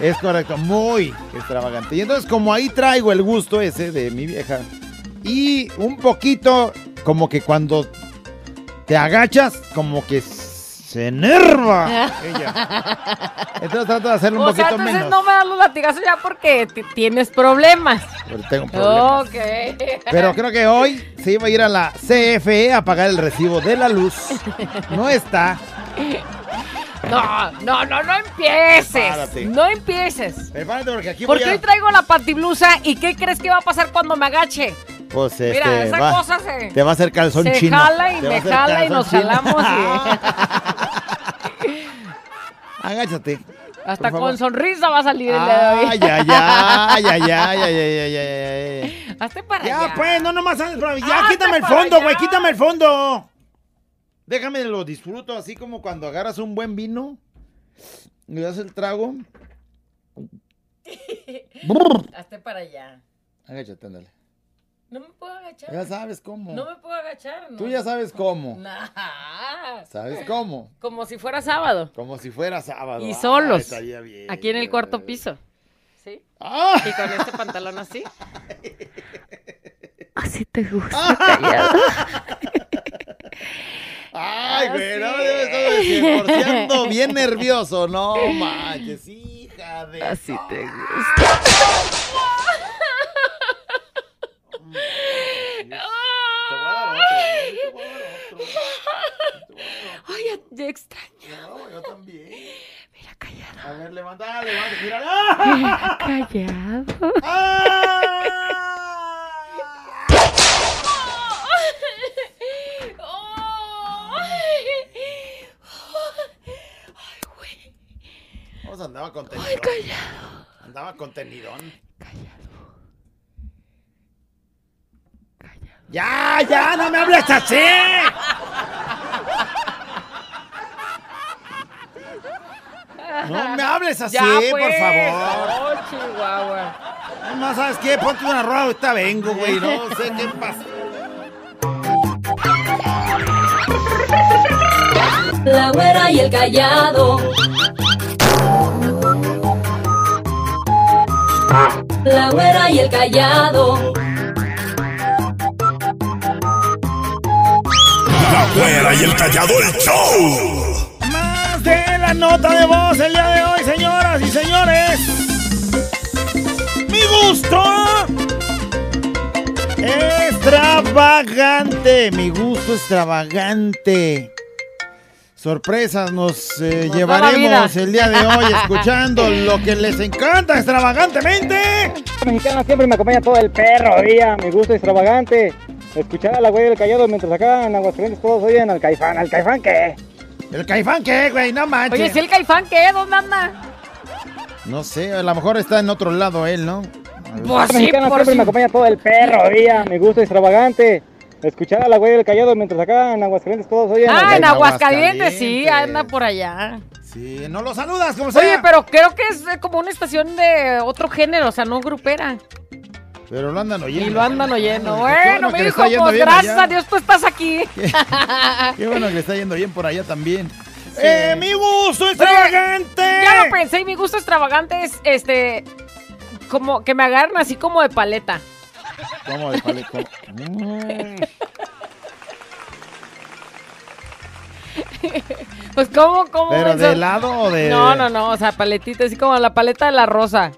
Es correcto, muy extravagante. Y entonces, como ahí traigo el gusto ese de mi vieja, y un poquito como que cuando te agachas, como que se enerva ella. Entonces trato de hacerlo un o sea, poquito entonces menos. no me das los latigazos ya porque tienes problemas. Pero tengo problemas. Ok. Pero creo que hoy se iba a ir a la CFE a pagar el recibo de la luz. No está. No, no, no, no empieces. Prepárate. No empieces. Prepárate porque aquí voy Porque a... hoy traigo la patiblusa y ¿qué crees que va a pasar cuando me agache? Pues este, Mira, esa va, cosa se. Te va a hacer calzón se chino. jala y te me jala y nos chino. jalamos. Y... Agáchate. Hasta con sonrisa va a salir el dedo. Ay, ay, ay, ay, ay, ay, ay, ay, Hazte para ya, allá. Ya, pues, no nomás para Ya, Hazte quítame el fondo, güey, quítame el fondo. Déjame lo disfruto así como cuando agarras un buen vino y le das el trago. Hazte para allá. Agáchate, ándale. No me puedo agachar. Ya sabes cómo. No me puedo agachar. No. Tú ya sabes cómo. Nah. ¿Sabes cómo? Como si fuera sábado. Como si fuera sábado. Y solos. estaría bien. Aquí en el cuarto piso. ¿Sí? ¡Ah! Y con este pantalón así. Así te gusta, callado. Ay, güey, no debes estar divorciando bien nervioso. No manches, hija de. Así te gusta. Te voy a dar otro, ¿eh? Te voy a dar otro. Ay, ya, extraño. No, yo también. Mira, callado. A ver, levanta, levanta, mira. ¡Ah! Callado. Vamos, andaba contenido. Ay, callado. Andaba contenidón. ¡Ya, ya! ¡No me hables así! No me hables así, Ya, por pues. favor. Oh, Chihuahua. No, ¿sabes qué? Ponte una rola, ahorita vengo, güey. No sé qué pasa. La güera y el callado. La güera y el callado. La güera y el callado el show. Más de la nota de voz el día de hoy, señoras y señores. Mi gusto. Extravagante, mi gusto extravagante. Sorpresas nos eh, Nos llevaremos el día de hoy escuchando lo que les encanta extravagantemente. mexicana siempre me acompaña todo el perro día, mi gusto extravagante. Escuchar a la güey del callado mientras acá en Aguascalientes todos oyen al caifán. ¿Al caifán qué? ¿El caifán qué, güey? No manches. Oye, ¿sí el caifán qué? ¿Dónde anda? No sé, a lo mejor está en otro lado él, ¿no? Pues sí, mexicana por siempre si- me acompaña todo el perro día, mi gusto extravagante. Escuchar a la güey del callado mientras acá en Aguascalientes todos oyen al Ah, en. Aguascalientes, sí, anda por allá. Sí, no lo saludas, como sea. Oye, pero creo que es eh, como una estación de otro género, o sea, no grupera. Pero lo andan oyendo. Y lo andan oyendo. Bueno, mi hijo, pues gracias a Dios tú estás aquí. Qué bueno que le está yendo bien por allá también. ¡Eh, mi gusto extravagante! Ya lo pensé y mi gusto extravagante es este. Como que me agarren así como de paleta. ¿Cómo de paleco? Mm. Pues, ¿cómo, cómo? ¿Pero de helado o de.? No, no, no, o sea, paletita, así como la paleta de la rosa.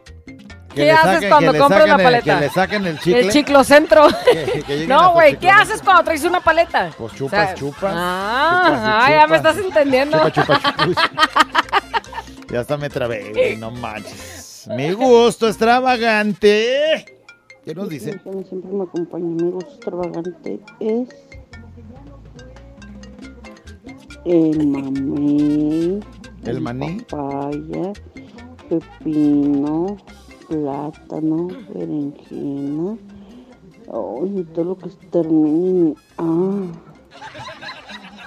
¿Qué le haces saquen- cuando compras la el- paleta? que le saquen el chicle. El chiclocentro. Que- que no, güey, ¿qué haces cuando traes una paleta? Pues chupas, chupas. Ah, Chupas y ah, ya me chupas. estás entendiendo. Chupa, chupa, chupa. Ya hasta me trabé, güey, no manches. Mi gusto extravagante. ¿Qué nos? A mí siempre me acompaña mi gusto extravagante es el mamey, ¿El maní? papaya, pepino, plátano, berenjena, ay, todo lo que termine en ah.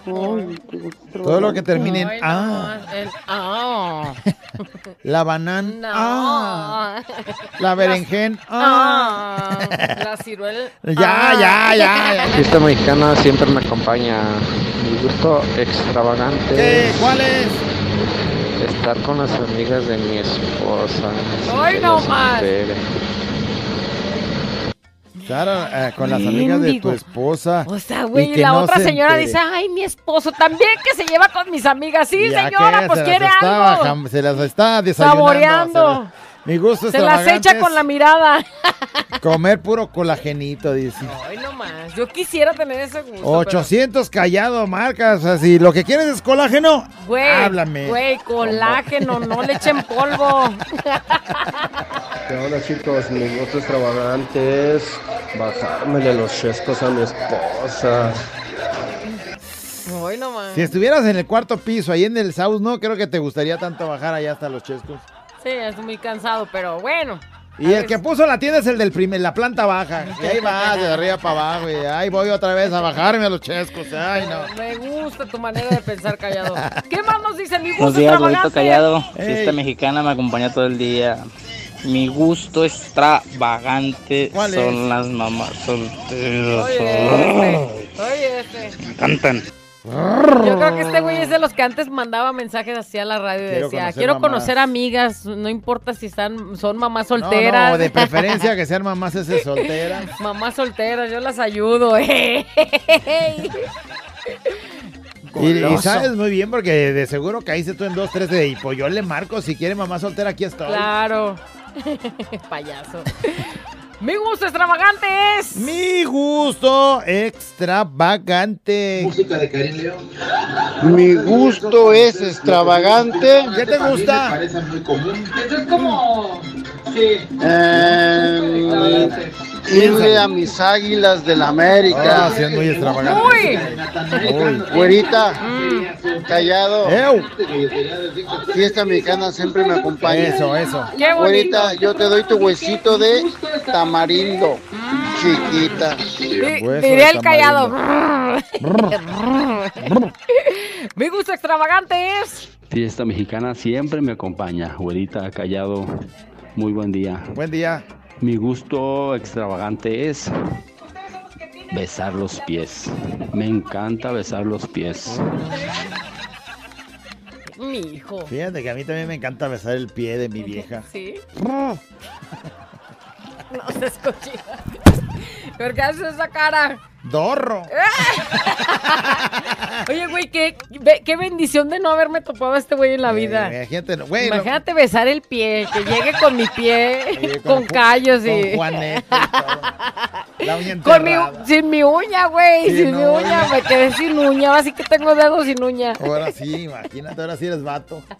Ay, qué gusto Todo lo que termine en Ay, ah. no, el- ah. La banana. No. Ah. La berenjena. Ah. Ah. La ciruela. Ya, ya, ya, ya. Fiesta mexicana siempre me acompaña. Mi gusto extravagante ¿Qué? ¿Cuál es? Estar con las amigas de mi esposa. Ay, no más. Estar eh, con las amigas de tu esposa. O sea, güey, y la no otra se señora entere. dice, ay, mi esposo también que se lleva con mis amigas. Sí, Ya señora, que pues se quiere las está algo. se las está desayunando. Saboreando. Mi gusto Se las echa con la mirada. Comer puro colagenito, dice. Ay, no más. Yo quisiera tener ese gusto. 800 callado, marcas. O sea, si lo que quieres es colágeno, Güey, háblame. güey, colágeno, no le echen polvo. Hola chicos, mi gusto extravagante es bajármele los chescos a mi esposa. Ay, no más. Si estuvieras en el cuarto piso, ahí en el South, no creo que te gustaría tanto bajar allá hasta los chescos. Sí, estoy muy cansado, pero bueno. Y el que puso la tienda es el del primer, la planta baja. Y ahí va, de arriba para abajo. Y ahí voy otra vez a bajarme a los chescos. Ay, no. Me gusta tu manera de pensar, callado. ¿Qué más nos dice mi gusto Buenos días, bonito extravagante? callado. Ey. Fiesta mexicana me acompaña todo el día. Mi gusto extravagante ¿Cuál son es? las mamás solteras. Oye, este, oye, este. Me encantan. Yo creo que este güey es de los que antes mandaba mensajes así a la radio y Quiero decía, conocer quiero mamás". conocer amigas, no importa si están, son mamás solteras. no, de preferencia que sean mamás ese solteras. Mamás solteras, yo las ayudo. Y, y sabes muy bien porque de seguro caíste tú en dos, tres de y pues yo le marco si quiere mamá soltera aquí estoy. Claro. Payaso. Mi gusto extravagante es. Mi gusto extravagante. Música de Karim León. Mi gusto es extravagante. ¿Qué te gusta? Parece muy común. Es como. Sí. Eh, irle a mis águilas del América. Ah, sí, muy extravagante. Uy. Güerita, Mm. callado. ¡Ew! Fiesta mexicana siempre me acompaña. Eso, eso. Qué. Güerita, yo te doy tu huesito de tamarindo, chiquita. Di- Hueso Diría de el callado. Mi gusto extravagante es. Fiesta mexicana siempre me acompaña. Güerita, callado, muy buen día. Buen día. Mi gusto extravagante es besar los pies. Me encanta besar los pies. Mi hijo. Fíjate que a mí también me encanta besar el pie de mi vieja. Sí. No se escucha. ¿Por qué haces esa cara? Dorro. Oye, güey, qué, qué bendición de no haberme topado a este güey en la vida. Eh, Imagínate, güey, lo- besar el pie, que llegue con mi pie, Oye, con, callos y... Con Juanete y todo. La uña Con mi, sin mi uña, güey, Sí, sin no, mi uña, oye. me quedé sin uña, ahora sí que tengo dedos sin uña. Ahora sí, imagínate, ahora sí eres vato.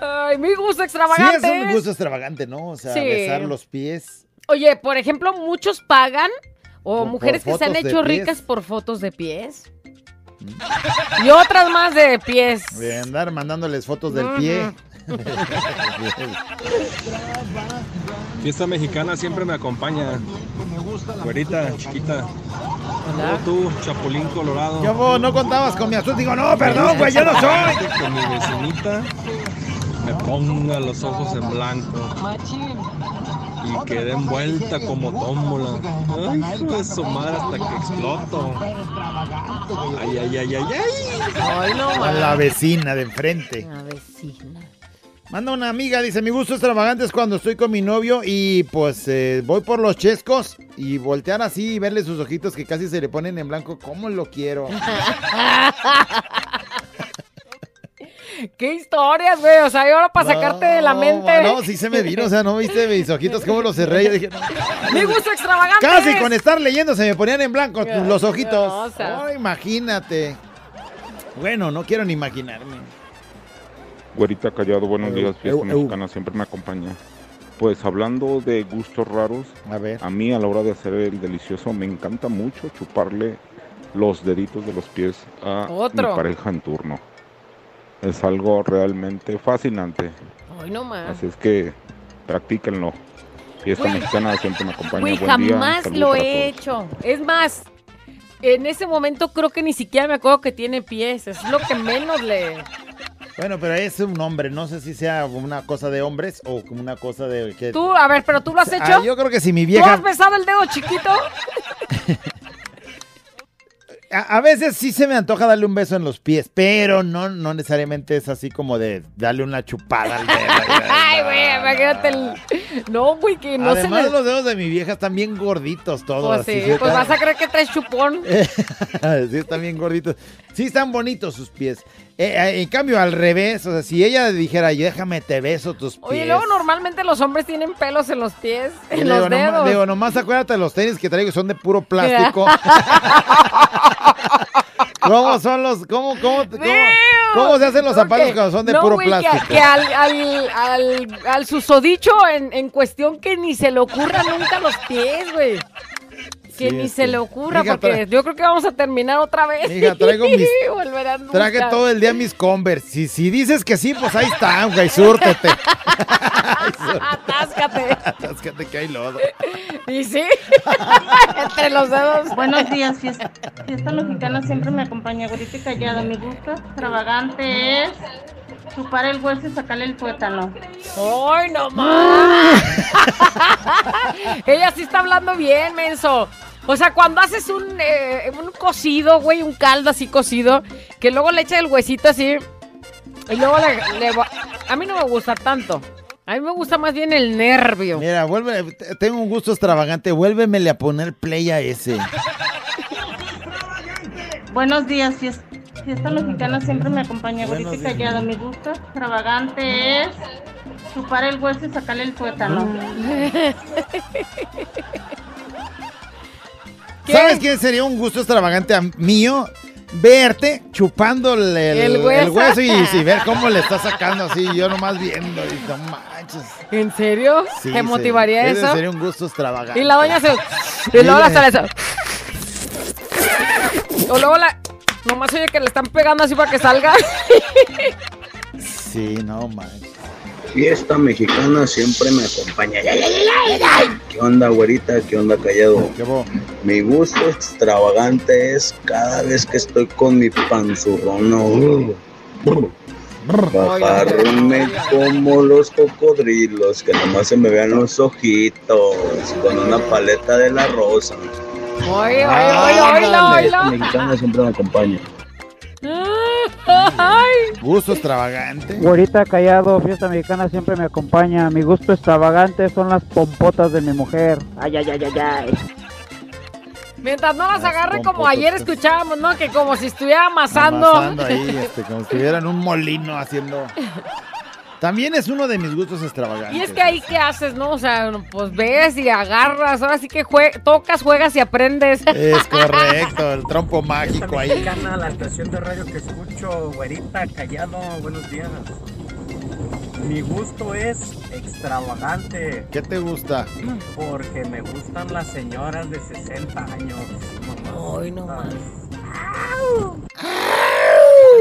Ay, mi gusto Sí, extravagante. es un gusto extravagante, ¿no? O sea, Sí. besar los pies. Oye, por ejemplo, muchos pagan o Por- mujeres por que se han hecho pies. ricas por fotos de pies. Y otras más de pies. De andar mandándoles fotos del pie. Fiesta mexicana siempre me acompaña. Güerita, chiquita. Hola. tú, Chapulín Colorado. Yo no contabas con mi azul. Digo, no, perdón, güey, yo no soy. Que mi vecinita me ponga los ojos en blanco. Y quede envuelta como tómbola. Ay, hijo de su madre hasta que exploto. Ay, ay, ay, ay, ay. Ay, no, A la vecina de enfrente. La vecina. Manda una amiga, dice, mi gusto extravagante es cuando estoy con mi novio y pues eh, voy por los chescos y voltear así y verle sus ojitos que casi se le ponen en blanco. ¿Cómo lo quiero? ¿Qué historias, güey? O sea, y ahora para sacarte de la mente. No, sí se me vino, o sea, no viste mis ojitos cómo los cerré. Yo dije, no. Mi gusto extravagante. Casi es- con estar leyendo se me ponían en blanco los ojitos. no, o sea. Oh, imagínate. Bueno, no quiero ni imaginarme. Güerita Callado, buenos días, fiesta eu. mexicana siempre me acompaña. Pues hablando de gustos raros, a, ver. a mí a la hora de hacer el delicioso me encanta mucho chuparle los deditos de los pies a Otro. mi pareja en turno. Es algo realmente fascinante, Ay, no más. así es que practíquenlo. Fiesta Güey. mexicana siempre me acompaña. Güey, Buen día, jamás lo he todos. hecho. Es más, en ese momento creo que ni siquiera me acuerdo que tiene pies. Es lo que menos le. Bueno, pero es un hombre, no sé si sea una cosa de hombres o como una cosa de que... Tú, a ver, pero tú lo has hecho. Ah, yo creo que si mi ¿Tú vieja... has besado el dedo chiquito? A, a veces sí se me antoja darle un beso en los pies, pero no, no necesariamente es así como de darle una chupada al dedo. Ay, güey, imagínate el. No, güey, que no Además, se le. los dedos de mi vieja están bien gorditos todos. Pues sí, así, pues vas a creer que traes chupón. sí, están bien gorditos. Sí, están bonitos sus pies. Eh, eh, en cambio, al revés, o sea, si ella dijera, déjame te beso tus pies. Oye, luego normalmente los hombres tienen pelos en los pies, en le los digo, dedos. nomás, digo, nomás acuérdate de los tenis que traigo, son de puro plástico. ¿Cómo son los, cómo, cómo, cómo, cómo se hacen los zapatos cuando son de No, puro que- plástico? Que, al, al, al, al susodicho en, en cuestión que ni se le ocurra nunca los pies, güey. Que Sí, ni este. se le ocurra, Mija, porque yo creo que vamos a terminar otra vez. Mija, traigo mis- Traje todo el día mis Converse. Si, si dices que sí, pues ahí están, güey, súrtete. Atáscate. Atáscate que hay lodo. Y sí, entre los dedos. Buenos días, fiesta, fiesta mexicana siempre me acompaña, güerita y callada. Mi gusto extravagante es chupar el hueso y sacarle el tuétano. ¡Ay, no más! Ella sí está hablando bien, menso. O sea, cuando haces un, eh, un cocido, güey, un caldo así cocido, que luego le echa el huesito así, y luego le, A mí no me gusta tanto. A mí me gusta más bien el nervio. Mira, vuelve, tengo un gusto extravagante, vuélvemele a poner play a ese. Buenos días, fies- fiesta mexicana siempre me acompaña, Buenos bonito y días. callado. Mi gusto extravagante es chupar el hueso y sacarle el tuétano. ¿Sabes quién sería un gusto extravagante a- mío? Verte chupándole el, El el hueso. hueso, y, y ver cómo le está sacando así, yo nomás viendo. Y no manches. ¿En serio? Sí, ¿Te motivaría ese eso? sería un gusto extravagante. Y la doña se... Y luego la sale O luego la... Nomás oye que le están pegando así para que salga. Sí, no manches. Fiesta mexicana siempre me acompaña. ¿Qué onda, güerita? ¿Qué onda, callado? Mi gusto extravagante es cada vez que estoy con mi panzurrón. Bajarme como los cocodrilos, que nomás se me vean los ojitos, con una paleta de la rosa. Oye, oye, Ah, oye, oye, Fiesta oye. mexicana siempre me acompaña. Ay. Gusto extravagante. Güerita callado, fiesta mexicana siempre me acompaña. Mi gusto extravagante son las pompotas de mi mujer. Ay, ay, ay, ay, ay. Mientras no las agarre como ayer escuchábamos, ¿no? Que como si estuviera amasando. Amasando ahí, este, como si estuviera en un molino haciendo. También es uno de mis gustos extravagantes. Y es que ahí qué haces, ¿no? O sea, pues ves y agarras, ahora sí que jue- tocas, juegas y aprendes. Es correcto, el trompo mágico ahí. Mexicana, la estación de radio que escucho, güerita, callado, buenos días. Mi gusto es extravagante. ¿Qué te gusta? Porque me gustan las señoras de 60 años. Ay, no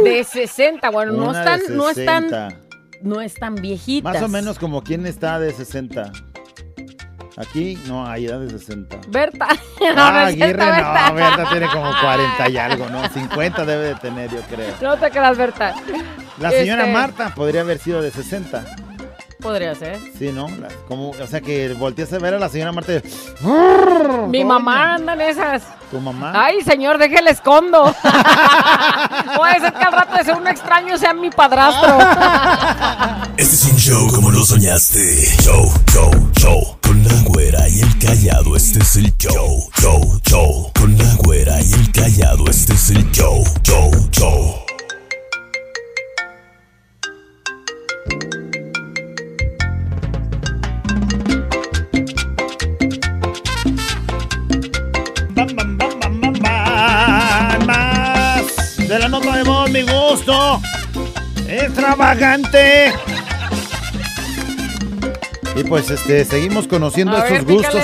De 60, bueno, no están, de no están, 60. no están viejitas. Más o menos como quién está de 60. Aquí no hay edad de 60. Berta. No, ah, es Aguirre Berta. no, Berta tiene como 40 y algo, ¿no? 50 debe de tener, yo creo. No te creas, Berta. La señora Este, Marta podría haber sido de 60. Podría ser. Sí, ¿no? La- como, o sea que volteas a ver a la señora Marta y... Mi mamá anda en esas. ¿Tu mamá? Ay, señor, déjele escondo. Puede ser que al rato de ser un extraño sea mi padrastro. Este es un show como lo soñaste. Show, show, show. Con la güera y el callado, este es el show. Show, show. Con la güera y el callado, este es el show. Show, show. Extravagante. Y pues este, seguimos conociendo A estos ver, gustos.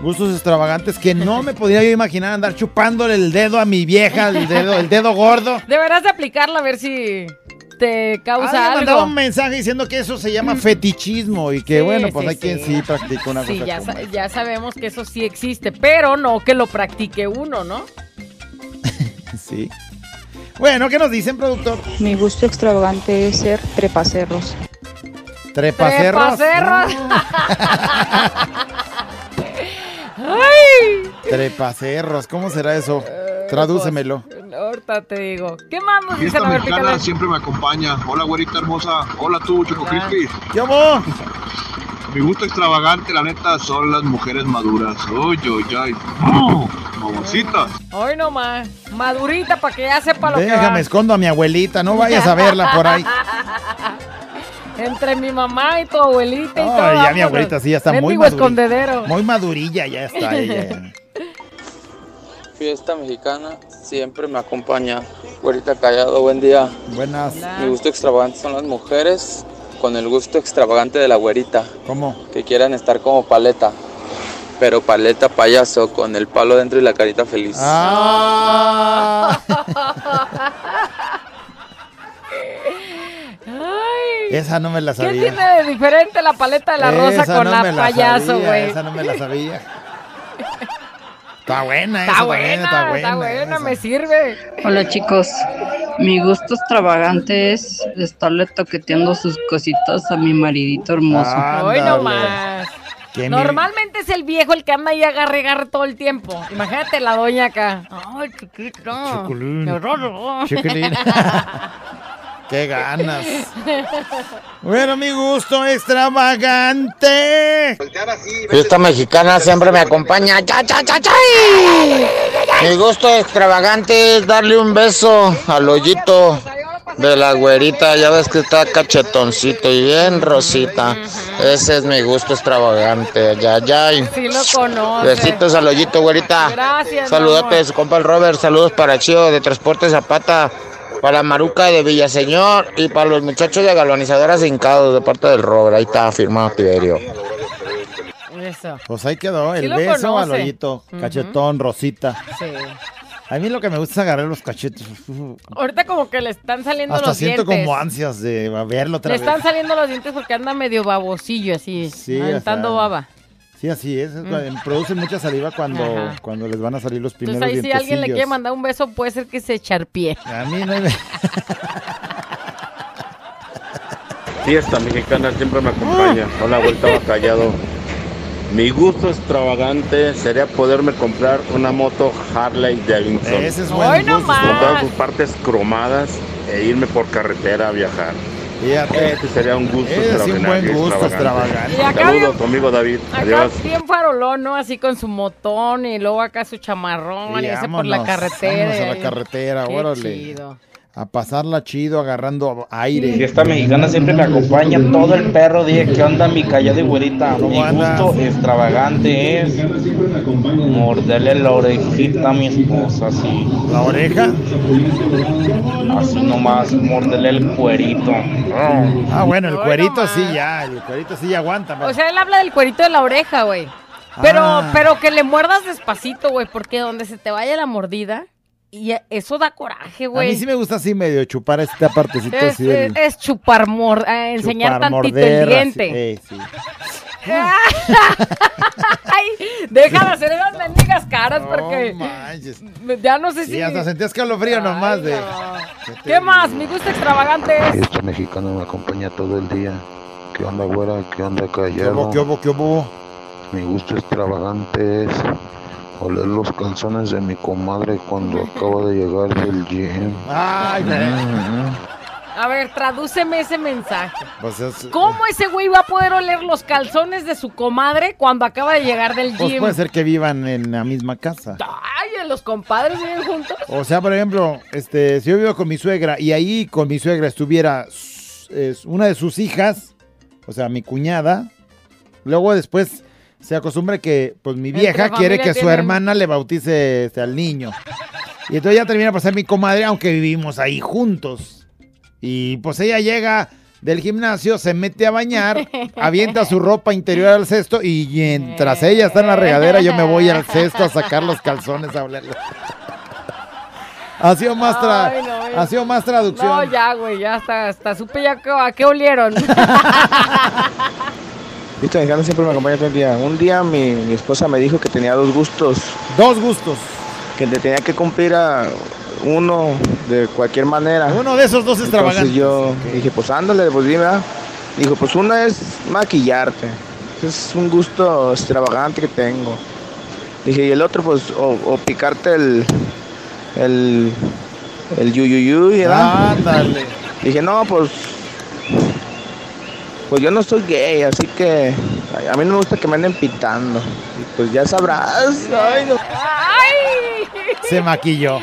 Gustos extravagantes que no me podría yo imaginar andar chupándole el dedo a mi vieja, el dedo, el dedo gordo. Deberás de aplicarla a ver si te causa algo. un mensaje diciendo que eso se llama fetichismo y que Sí, bueno, pues sí, hay quien sí. sí practica una Sí, cosa ya, sa- ya sabemos que eso sí existe, pero no que lo practique uno, ¿no? Sí. Bueno, ¿qué nos dicen, productor? Mi gusto extravagante es ser trepacerros. Trepacerros. Trepacerros. ¡Ay! Trepacerros, ¿cómo será eso? Tradúcemelo. Ahorita te digo. ¿Qué más nos dicen? A ver, mexicana siempre me acompaña. Hola, güerita hermosa. Hola, tú, Choco Crispy. ¿Qué? Mi gusto extravagante, la neta, son las mujeres maduras. Uy, uy, uy. ¡Oh! Mamacita. Hoy nomás. Madurita para que ya sepa lo que va. Déjame, escondo a mi abuelita, no vayas a verla por ahí. Entre mi mamá y tu abuelita y Ay, todo. ya mi abuelita sí ya está muy Mendigo madurilla. escondedero. Muy madurilla ya está ella. Fiesta mexicana siempre me acompaña. Güerita callado, buen día. Buenas. Mi gusto extravagante son las mujeres con el gusto extravagante de la güerita. ¿Cómo? Que quieran estar como paleta. Pero paleta payaso con el palo dentro y la carita feliz. Ah. Ay. Esa no me la ¿Qué sabía. tiene de diferente la paleta de la rosa Esa con no la payaso, güey? Esa no me la sabía. Está buena, Está esa buena, está buena. está buena, esa. me sirve. Hola chicos, Mi gusto extravagante es estarle toqueteando sus cositas a mi maridito hermoso. Hoy no más. Que mi- Normalmente es el viejo el que anda ahí agarre agarre todo el tiempo. Imagínate la doña acá. Ay, chiquito. Chiculín. Chiquilín. Qué ganas. Bueno, mi gusto extravagante. Fiesta mexicana siempre me acompaña. ¡Cha, cha, cha, chay! Mi gusto extravagante es darle un beso al hoyito de la güerita. Ya ves que está cachetoncito y bien rosita. Ese es mi gusto extravagante. Ya, ya. Sí lo conoce. Besitos al hoyito, güerita. Gracias, su compa el Robert. Saludos para Chío de Transporte Zapata. Para Maruca de Villaseñor y para los muchachos de galvanizadoras hincados de parte del Robert. Ahí está firmado Tiberio. Eso. Pues ahí quedó, el beso al hoyito. Cachetón, rosita. Sí. A mí lo que me gusta es agarrar los cachetes. Ahorita como que le están saliendo Hasta los siento dientes. como ansias de verlo otra Le vez. están saliendo los dientes porque anda medio babosillo así, Sí, aventando o sea, baba. Sí, así es. cuando- Producen mucha saliva cuando, Ajá. cuando les van a salir los primeros Entonces ahí si alguien le quiere mandar un beso puede ser que se charpie. A mí no hay... Fiesta mexicana siempre me acompaña. Hola, vuelta va callado. Mi gusto extravagante sería poderme comprar una moto Harley Davidson. Ese es buen ¡Hoy no gusto. Con todas sus partes cromadas e irme por carretera a viajar. Fíjate. Ese sería un gusto sí, un buen gusto extravagante. extravagante. Y acá Saludos, bien- amigo David. Acá Adiós. bien farolón, ¿no? Así con su motón y luego acá su chamarrón y, Y ese por la carretera. vámonos a la carretera, Qué órale. chido. A pasarla chido, agarrando aire. Fiesta mexicana siempre me acompaña todo el perro. Dije, ¿qué onda mi callado y güerita? Mi gusto extravagante es morderle la orejita a mi esposa, así. ¿La oreja? Así nomás, morderle el cuerito. Ah, bueno, el cuerito sí ya, el cuerito sí ya aguanta. pero- O sea, él habla del cuerito de la oreja, güey. Pero, Ah. pero que le muerdas despacito, güey, porque donde se te vaya la mordida, y eso da coraje, a güey. mí sí me gusta así medio chupar esta partecita Es, así del- es- es chupar, mor eh, enseñar chupar, tantito morder, el diente. así, eh, sí. Ay, deja de hacer esas mendigas caras porque manches. ya no sé si... Sí, hasta sentí escalofrío nomás de... ¿Qué más? Mi gusto extravagante es... Fiesta mexicana me acompaña todo el día. ¿Qué onda, güera? ¿Qué onda, ¿Qué callado? hubo, qué hubo, qué hubo? Mi gusto extravagante es oler los calzones de mi comadre cuando acaba de llegar del gym. Ay. A ver, tradúceme ese mensaje. Pues es- ¿Cómo ese güey va a poder oler los calzones de su comadre cuando acaba de llegar del Pues gym? puede ser que vivan en la misma casa. Ay, los compadres viven juntos. O sea, por ejemplo, este, si yo vivo con mi suegra y ahí con mi suegra estuviera es, una de sus hijas, o sea, mi cuñada, luego después se acostumbra que pues mi vieja quiere que su hermana le bautice este, al niño. Y entonces ya termina por ser mi comadre, aunque vivimos ahí juntos. Y pues ella llega del gimnasio, se mete a bañar, avienta su ropa interior al cesto y mientras ella está en la regadera, yo me voy al cesto a sacar los calzones a olerlos. Ha sido más, tra- Ay, no, ha sido más traducción. No, ya, güey, ya hasta, hasta supe ya que- a qué olieron. Fiesta mexicana siempre me acompaña todo el día. Un día mi, mi esposa me dijo que tenía dos gustos. Dos gustos. Que le tenía que cumplir a uno de cualquier manera. Uno de esos dos extravagantes. Entonces yo dije, pues ándale, pues dime. Dijo, pues una es maquillarte. Es un gusto extravagante que tengo. Dije, y el otro, pues, o, o picarte el, el, el yuyuyuy, ¿verdad? Ándale. Dije, no, pues, pues yo no soy gay, así que ay, a mí no me gusta que me anden pitando. Y pues ya sabrás. Ay, no. ¡Ay! Se maquilló.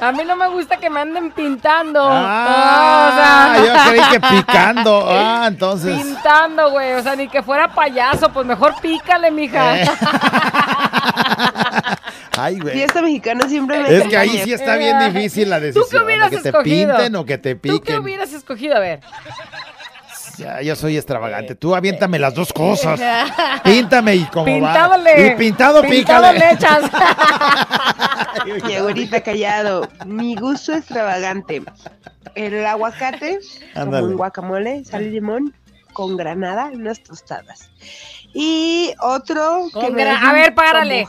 A mí no me gusta que me anden pintando. Ah, o sea, yo creí que picando. Ah, entonces. Pintando, güey. O sea, ni que fuera payaso. Pues mejor pícale, mija. Eh. Ay, güey. Fiesta mexicana siempre me Es que ahí sí está bien difícil la ¿Tú decisión. qué hubieras que te pinten o que te ¿Tú qué piquen. hubieras escogido? A ver. Ya, yo soy extravagante. Tú aviéntame las dos cosas. Píntame y como Pintado va. Y pintado, pintado pícale. le echas. Mi abuelita callado. Mi gusto extravagante. El aguacate, como un guacamole, sal y limón, con granada, unas tostadas. Y otro que me a ver, párale.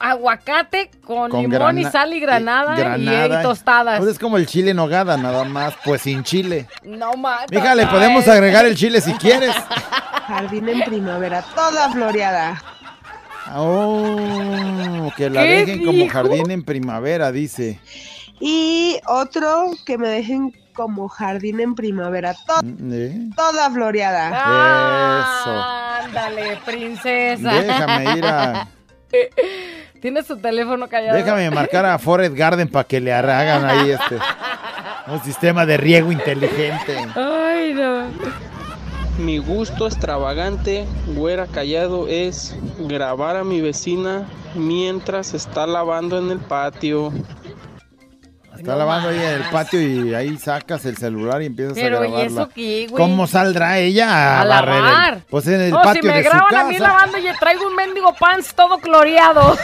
Aguacate con, Con limón y sal y granada, y- Granada. y, tostadas. Pues es como el chile en nogada, nada más, pues sin chile. No mames. Mija, le podemos agregar el chile si quieres. Jardín en primavera, toda floreada. Oh, que la ¿Qué dejen como jardín en primavera, dice. Y otro que me dejen como jardín en primavera, to- ¿Eh? toda floreada. Ah, Ándale, princesa. Déjame ir a- Tienes tu teléfono callado. Déjame marcar a Forest Garden para que le hagan ahí este un sistema de riego inteligente. Ay, no. Mi gusto extravagante, güera callado, es grabar a mi vecina mientras está lavando en el patio. Está lavando ahí en el patio y ahí sacas el celular y empiezas Pero, a ¿y grabarla. eso qué, güey? ¿Cómo saldrá ella a, A barrer el- lavar. pues en el no, patio si me de su graban a mí casa. lavando y traigo un mendigo pants todo cloreado. o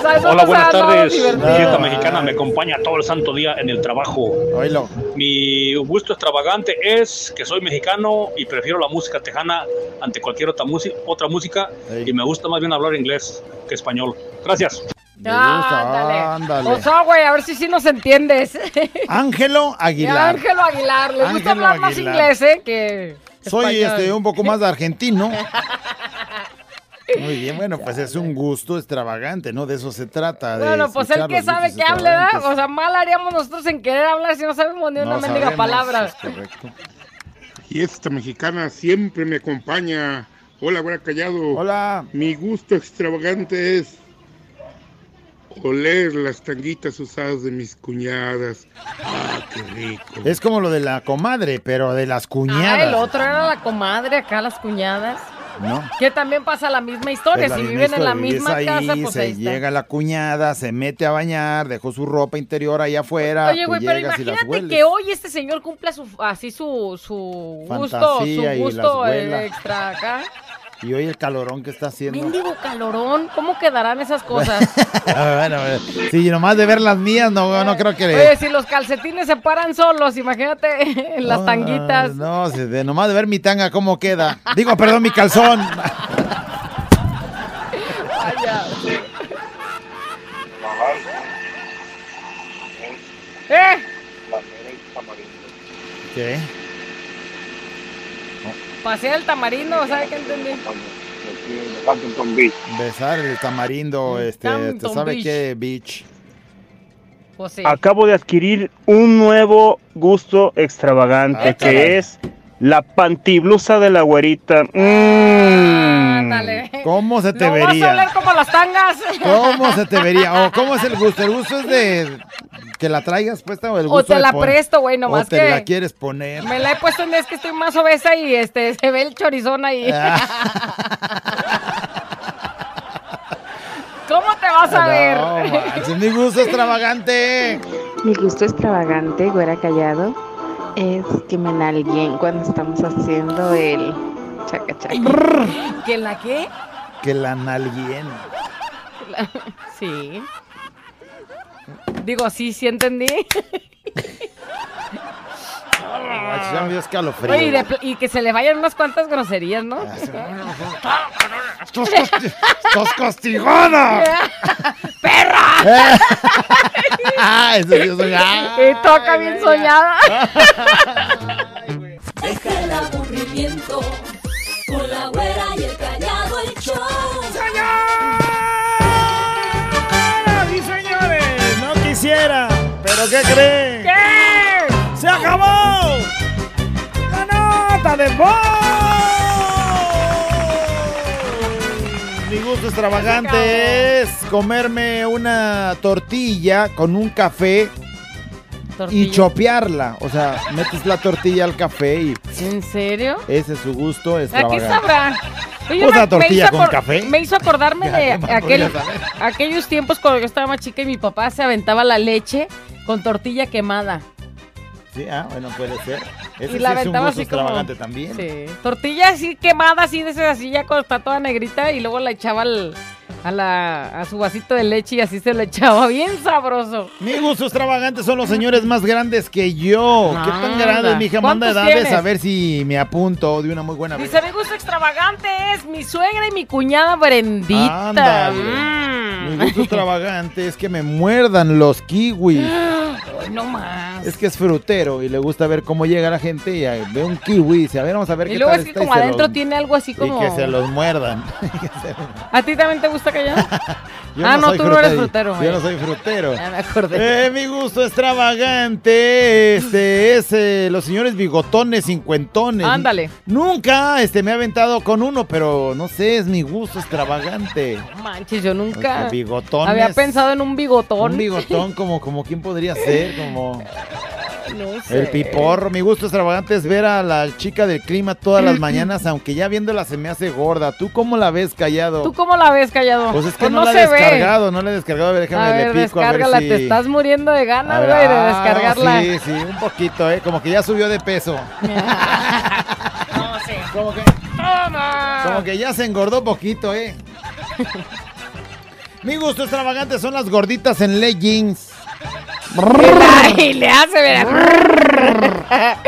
sea, eso Hola, no buenas tardes. divertido. Fiesta mexicana me acompaña todo el santo día en el trabajo. Oílo. Mi gusto extravagante es que soy mexicano y prefiero la música tejana ante cualquier otra, otra música y me gusta más bien hablar inglés que español. Gracias. Ah, ándale. O sea, güey, a ver si sí nos entiendes. Ángelo Aguilar. Ángelo Aguilar. Le gusta hablar más inglés, ¿eh? Que Soy español. este un poco más argentino. Muy bien, bueno, pues es un gusto extravagante, ¿no? De eso se trata. de Bueno, pues el que sabe que hable, ¿verdad? O sea, mal haríamos nosotros en querer hablar si no sabemos ni una No mendiga palabra. es correcto. Y esta mexicana siempre me acompaña. Hola, güera callado. Hola. Mi gusto extravagante es oler las tanguitas usadas de mis cuñadas. Ah, qué rico. Es como lo de la comadre, pero de las Ah, cuñadas. el otro era la comadre, acá las cuñadas. ¿No? Que también pasa la misma historia. La si misma viven en la misma ahí, casa, pues se ahí está. llega la cuñada, se mete a bañar, dejó su ropa interior ahí afuera. Oye, güey, pero imagínate que hoy este señor cumpla su, así su, su gusto, su Fantasía y las gusto extra acá. Y hoy el calorón que está haciendo. Mendigo calorón, ¿cómo quedarán esas cosas? bueno, sí, nomás de ver las mías, no, no creo que... Oye, si los calcetines se paran solos, imagínate en las tanguitas. No, si de, nomás de ver mi tanga cómo queda. Digo, perdón, mi calzón. Vaya. ¿Eh? ¿Qué? Pasea el tamarindo, ¿sabe qué entendí? Besar el tamarindo, este, Hampton ¿te sabe Beach. qué beach? Pues sí. Acabo de adquirir un nuevo gusto extravagante Ah, que caray. es la pantiblusa de la güerita. Mm. Ándale. ¿Cómo se te No vas a vería? como las tangas. ¿Cómo se te vería? ¿O cómo es el gusto? ¿El gusto es de que la traigas puesta o el O gusto te de la presto, güey, O nomás te que... la quieres poner. Me la he puesto en es que estoy más obesa y este se ve el chorizón ahí. Ah. ¿Cómo te vas a ver? Mi gusto extravagante. Mi gusto extravagante, güera callado, es que me nalguen cuando estamos haciendo el chaca chaca. ¿Que la qué? Que la nalguien. La- Sí. Digo, sí, sí entendí. Ya me dio escalofrío. Oye, y, de pl- y que se le vayan unas cuantas groserías, ¿no? ¡Estás costi- estás castigada! ¡Perra! Ah, eso sí, eso ya. y toca bien soñada. Deja el aburrimiento con la güera y el callado el show. ¡Sí, señores! No quisiera, pero ¿qué creen? ¿Qué? ¡Se acabó! ¡La nota de voz! Mi gusto extravagante es comerme una tortilla con un café y chopearla. O sea, metes la tortilla al café y ¿En serio? ese es su gusto ¿A qué sabrá? Oye, Pues una- tortilla con café. Me hizo acordarme de ¿qué más aquel, aquellos tiempos cuando yo estaba más chica y mi papá se aventaba la leche con tortilla quemada. Sí, ah, bueno, puede ser. Ese y la sí es un aventaba gusto así como... extravagante también. Sí. Tortilla así quemada, así de esas, así ya cuando está toda negrita y luego la echaba al, a, la, a su vasito de leche y así se lo echaba bien sabroso. Mi gusto extravagante son los señores más grandes que yo. ¿Qué tan Anda. grandes, mija? Manda ¿Cuántos edades tienes? a ver si me apunto de una muy buena vez. Dice, mi gusto extravagante es mi suegra y mi cuñada Brendita. Ándale. Mm. Mi gusto extravagante es que me muerdan los kiwis. Ay, no más. Es que es frutero y le gusta ver cómo llega la gente y ahí ve un kiwi y dice, a ver, vamos a ver Y qué luego tal es que está", como adentro los- tiene algo así como... Y que se los muerdan. ¿A ti también te gusta Yo ah, no, tú no eres frutero. Yo no soy frutero. Ya me acordé. Eh, mi gusto extravagante este es eh, los señores bigotones, cincuentones. Ándale. Nunca este, me he aventado con uno, pero no sé, es mi gusto extravagante. No manches, yo nunca bigotones. había pensado en un bigotón. Un bigotón como, como quién podría ser, como no sé. el piporro. Mi gusto extravagante es ver a la chica del clima todas las mañanas, aunque ya viéndola se me hace gorda. ¿Tú cómo la ves callado? ¿Tú cómo la ves, callado? Pues es que no, no la he ve. descargado, no la he descargado. A ver, déjame A ver, le pico a ver descárgala, si... te estás muriendo de A ganas, güey, de ah, descargarla. Sí, sí, un poquito, ¿eh? Como que ya subió de peso. No sé. Como que, ¡Toma! como que ya se engordó poquito, ¿eh? Mi gusto extravagante son las gorditas en leggings. Y le hace, mira.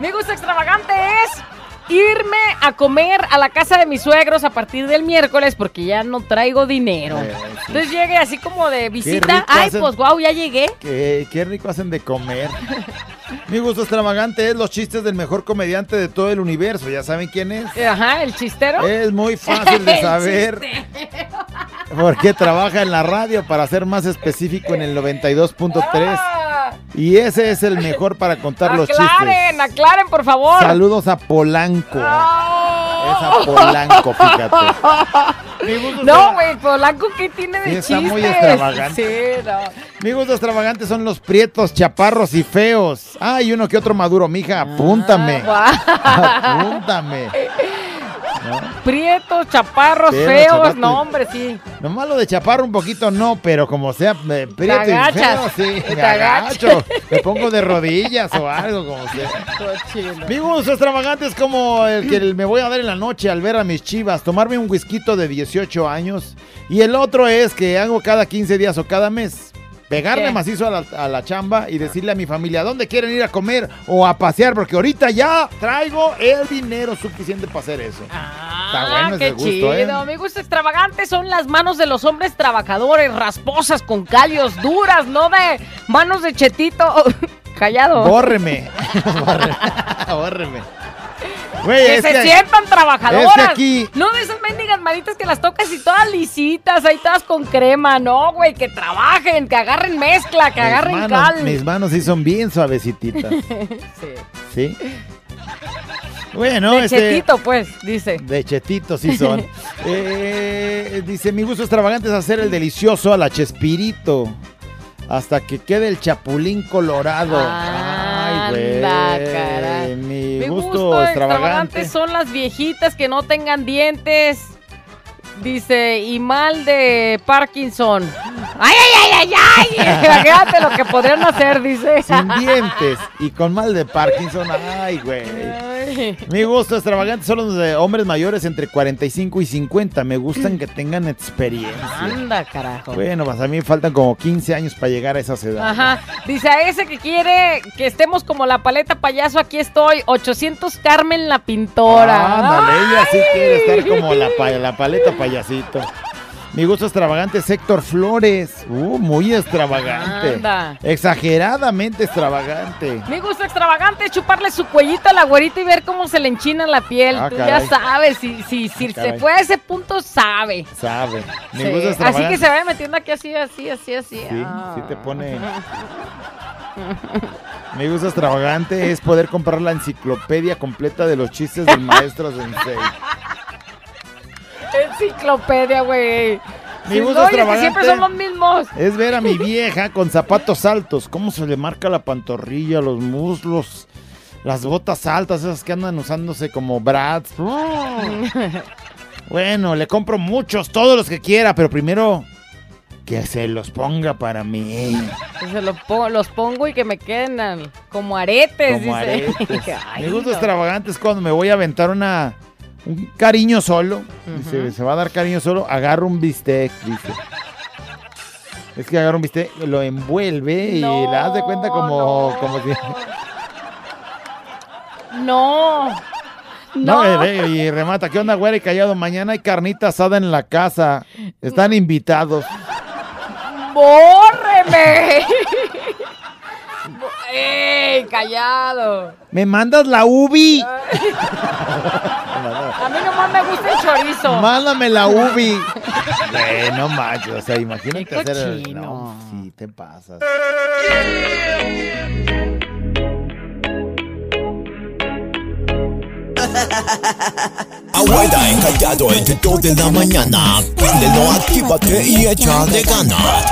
Mi gusto extravagante es irme a comer a la casa de mis suegros a partir del miércoles porque ya no traigo dinero. Entonces llegue así como de visita. Ay, hacen- pues wow, ya llegué. Qué, qué rico hacen de comer. Mi gusto extravagante es los chistes del mejor comediante de todo el universo. ¿Ya saben quién es? Ajá, el chistero. Es muy fácil de saber. Porque trabaja en la radio para ser más específico en el 92.3 y ese es el mejor para contar los chistes. Aclaren, aclaren, por favor. Saludos a Polanco. Es a Polanco, fíjate. No, güey, Polanco, ¿qué tiene de Sí, chistes? está muy extravagante. Sí, no. Mi gusto extravagante son los prietos, chaparros y feos. Ah, y uno que otro maduro, mija, apúntame. Ah, Apúntame. Prietos, chaparros, Pero, feos, no, hombre, sí. Nomás lo de chaparro un poquito no, pero como sea eh, prieto y agachas, feo, sí, te me agacho. Me pongo de rodillas o algo, como sea. Mi gusto extravagante es como el que me voy a dar en la noche al ver a mis chivas, tomarme un whisky de 18 años. Y el otro es que hago cada 15 días o cada mes. Pegarle ¿Qué? macizo a la, a la chamba y decirle a mi familia dónde quieren ir a comer o a pasear, porque ahorita ya traigo el dinero suficiente para hacer eso. Está bueno Ah, ese qué gusto, chido. ¿eh? Mi gusto extravagante son las manos de los hombres trabajadores, rasposas, con callos, duras, no de manos de chetito. Callado. Bórreme. Bórreme. Bórreme. Güey, que se sientan trabajadoras. aquí- No de esas mendigas manitas que las tocas y todas lisitas, ahí todas con crema. No, güey, que trabajen, que agarren mezcla, que mis agarren manos, cal. mis manos sí son bien suavecititas. Sí. ¿Sí? Bueno, de este. chetito, pues, dice. De chetito sí son. Eh, dice, mi gusto extravagante es hacer el delicioso a la Chespirito. Hasta que quede el chapulín colorado. Ay, güey. Mi, Mi gusto, gusto extravagante. extravagante son las viejitas que no tengan dientes. Dice, y mal de Parkinson. ¡Ay, ay, ay, ay, ay! Imagínate lo que podrían hacer, dice. Sin dientes y con mal de Parkinson. Ay, güey. Ay. Mi gusto extravagante son los de hombres mayores entre 45 y 50. Me gustan que tengan experiencia. Anda, carajo. Bueno, pues a mí faltan como 15 años para llegar a esa edad. Ajá. Dice, a ese que quiere que estemos como la paleta payaso, aquí estoy. 800 Carmen la pintora. Ándale, ella sí quiere estar como la, la paleta payasito. Mi gusto extravagante es Héctor Flores. Uh, muy extravagante. Anda. Exageradamente extravagante. Mi gusto extravagante es chuparle su cuellito a la güerita y ver cómo se le enchina la piel. Ah, Tú caray. ya sabes, si, si, si se caray. fue a ese punto, sabe. Sabe. Mi Sí. gusto Así que se vaya metiendo aquí así, así, así, así. Sí, Ah. sí te pone. Mi gusto extravagante es poder comprar la enciclopedia completa de los chistes del maestro Sensei. Enciclopedia, güey. Mi gusto es que extravagante siempre son los mismos. Es ver a mi vieja con zapatos altos, cómo se le marca la pantorrilla, los muslos, las botas altas, esas que andan usándose como brads. Bueno, le compro muchos, todos los que quiera, pero primero que se los ponga para mí. Que se los pongo y que me queden al- como aretes, Como dice. aretes. Ay, Mi gusto no. extravagante es cuando me voy a aventar una un cariño solo. Dice, se va a dar cariño solo, agarra un bistec, dice. Es que agarra un bistec, lo envuelve y le das de cuenta como, como si... No. No, No. eh, y remata, ¿qué onda, güera y callado? Mañana hay carnita asada en la casa. Están invitados. ¡Bórreme! ¡Ey, callado! ¿Me mandas la ubi? Nomás me gusta el chorizo. Mándame la ubi. Güey, no manches, o sea, imagínate Qué hacer el... cochino. No, sí, te pasas. Abuela encallado entre 2 de la mañana. Préndelo, actívate y echa de ganas.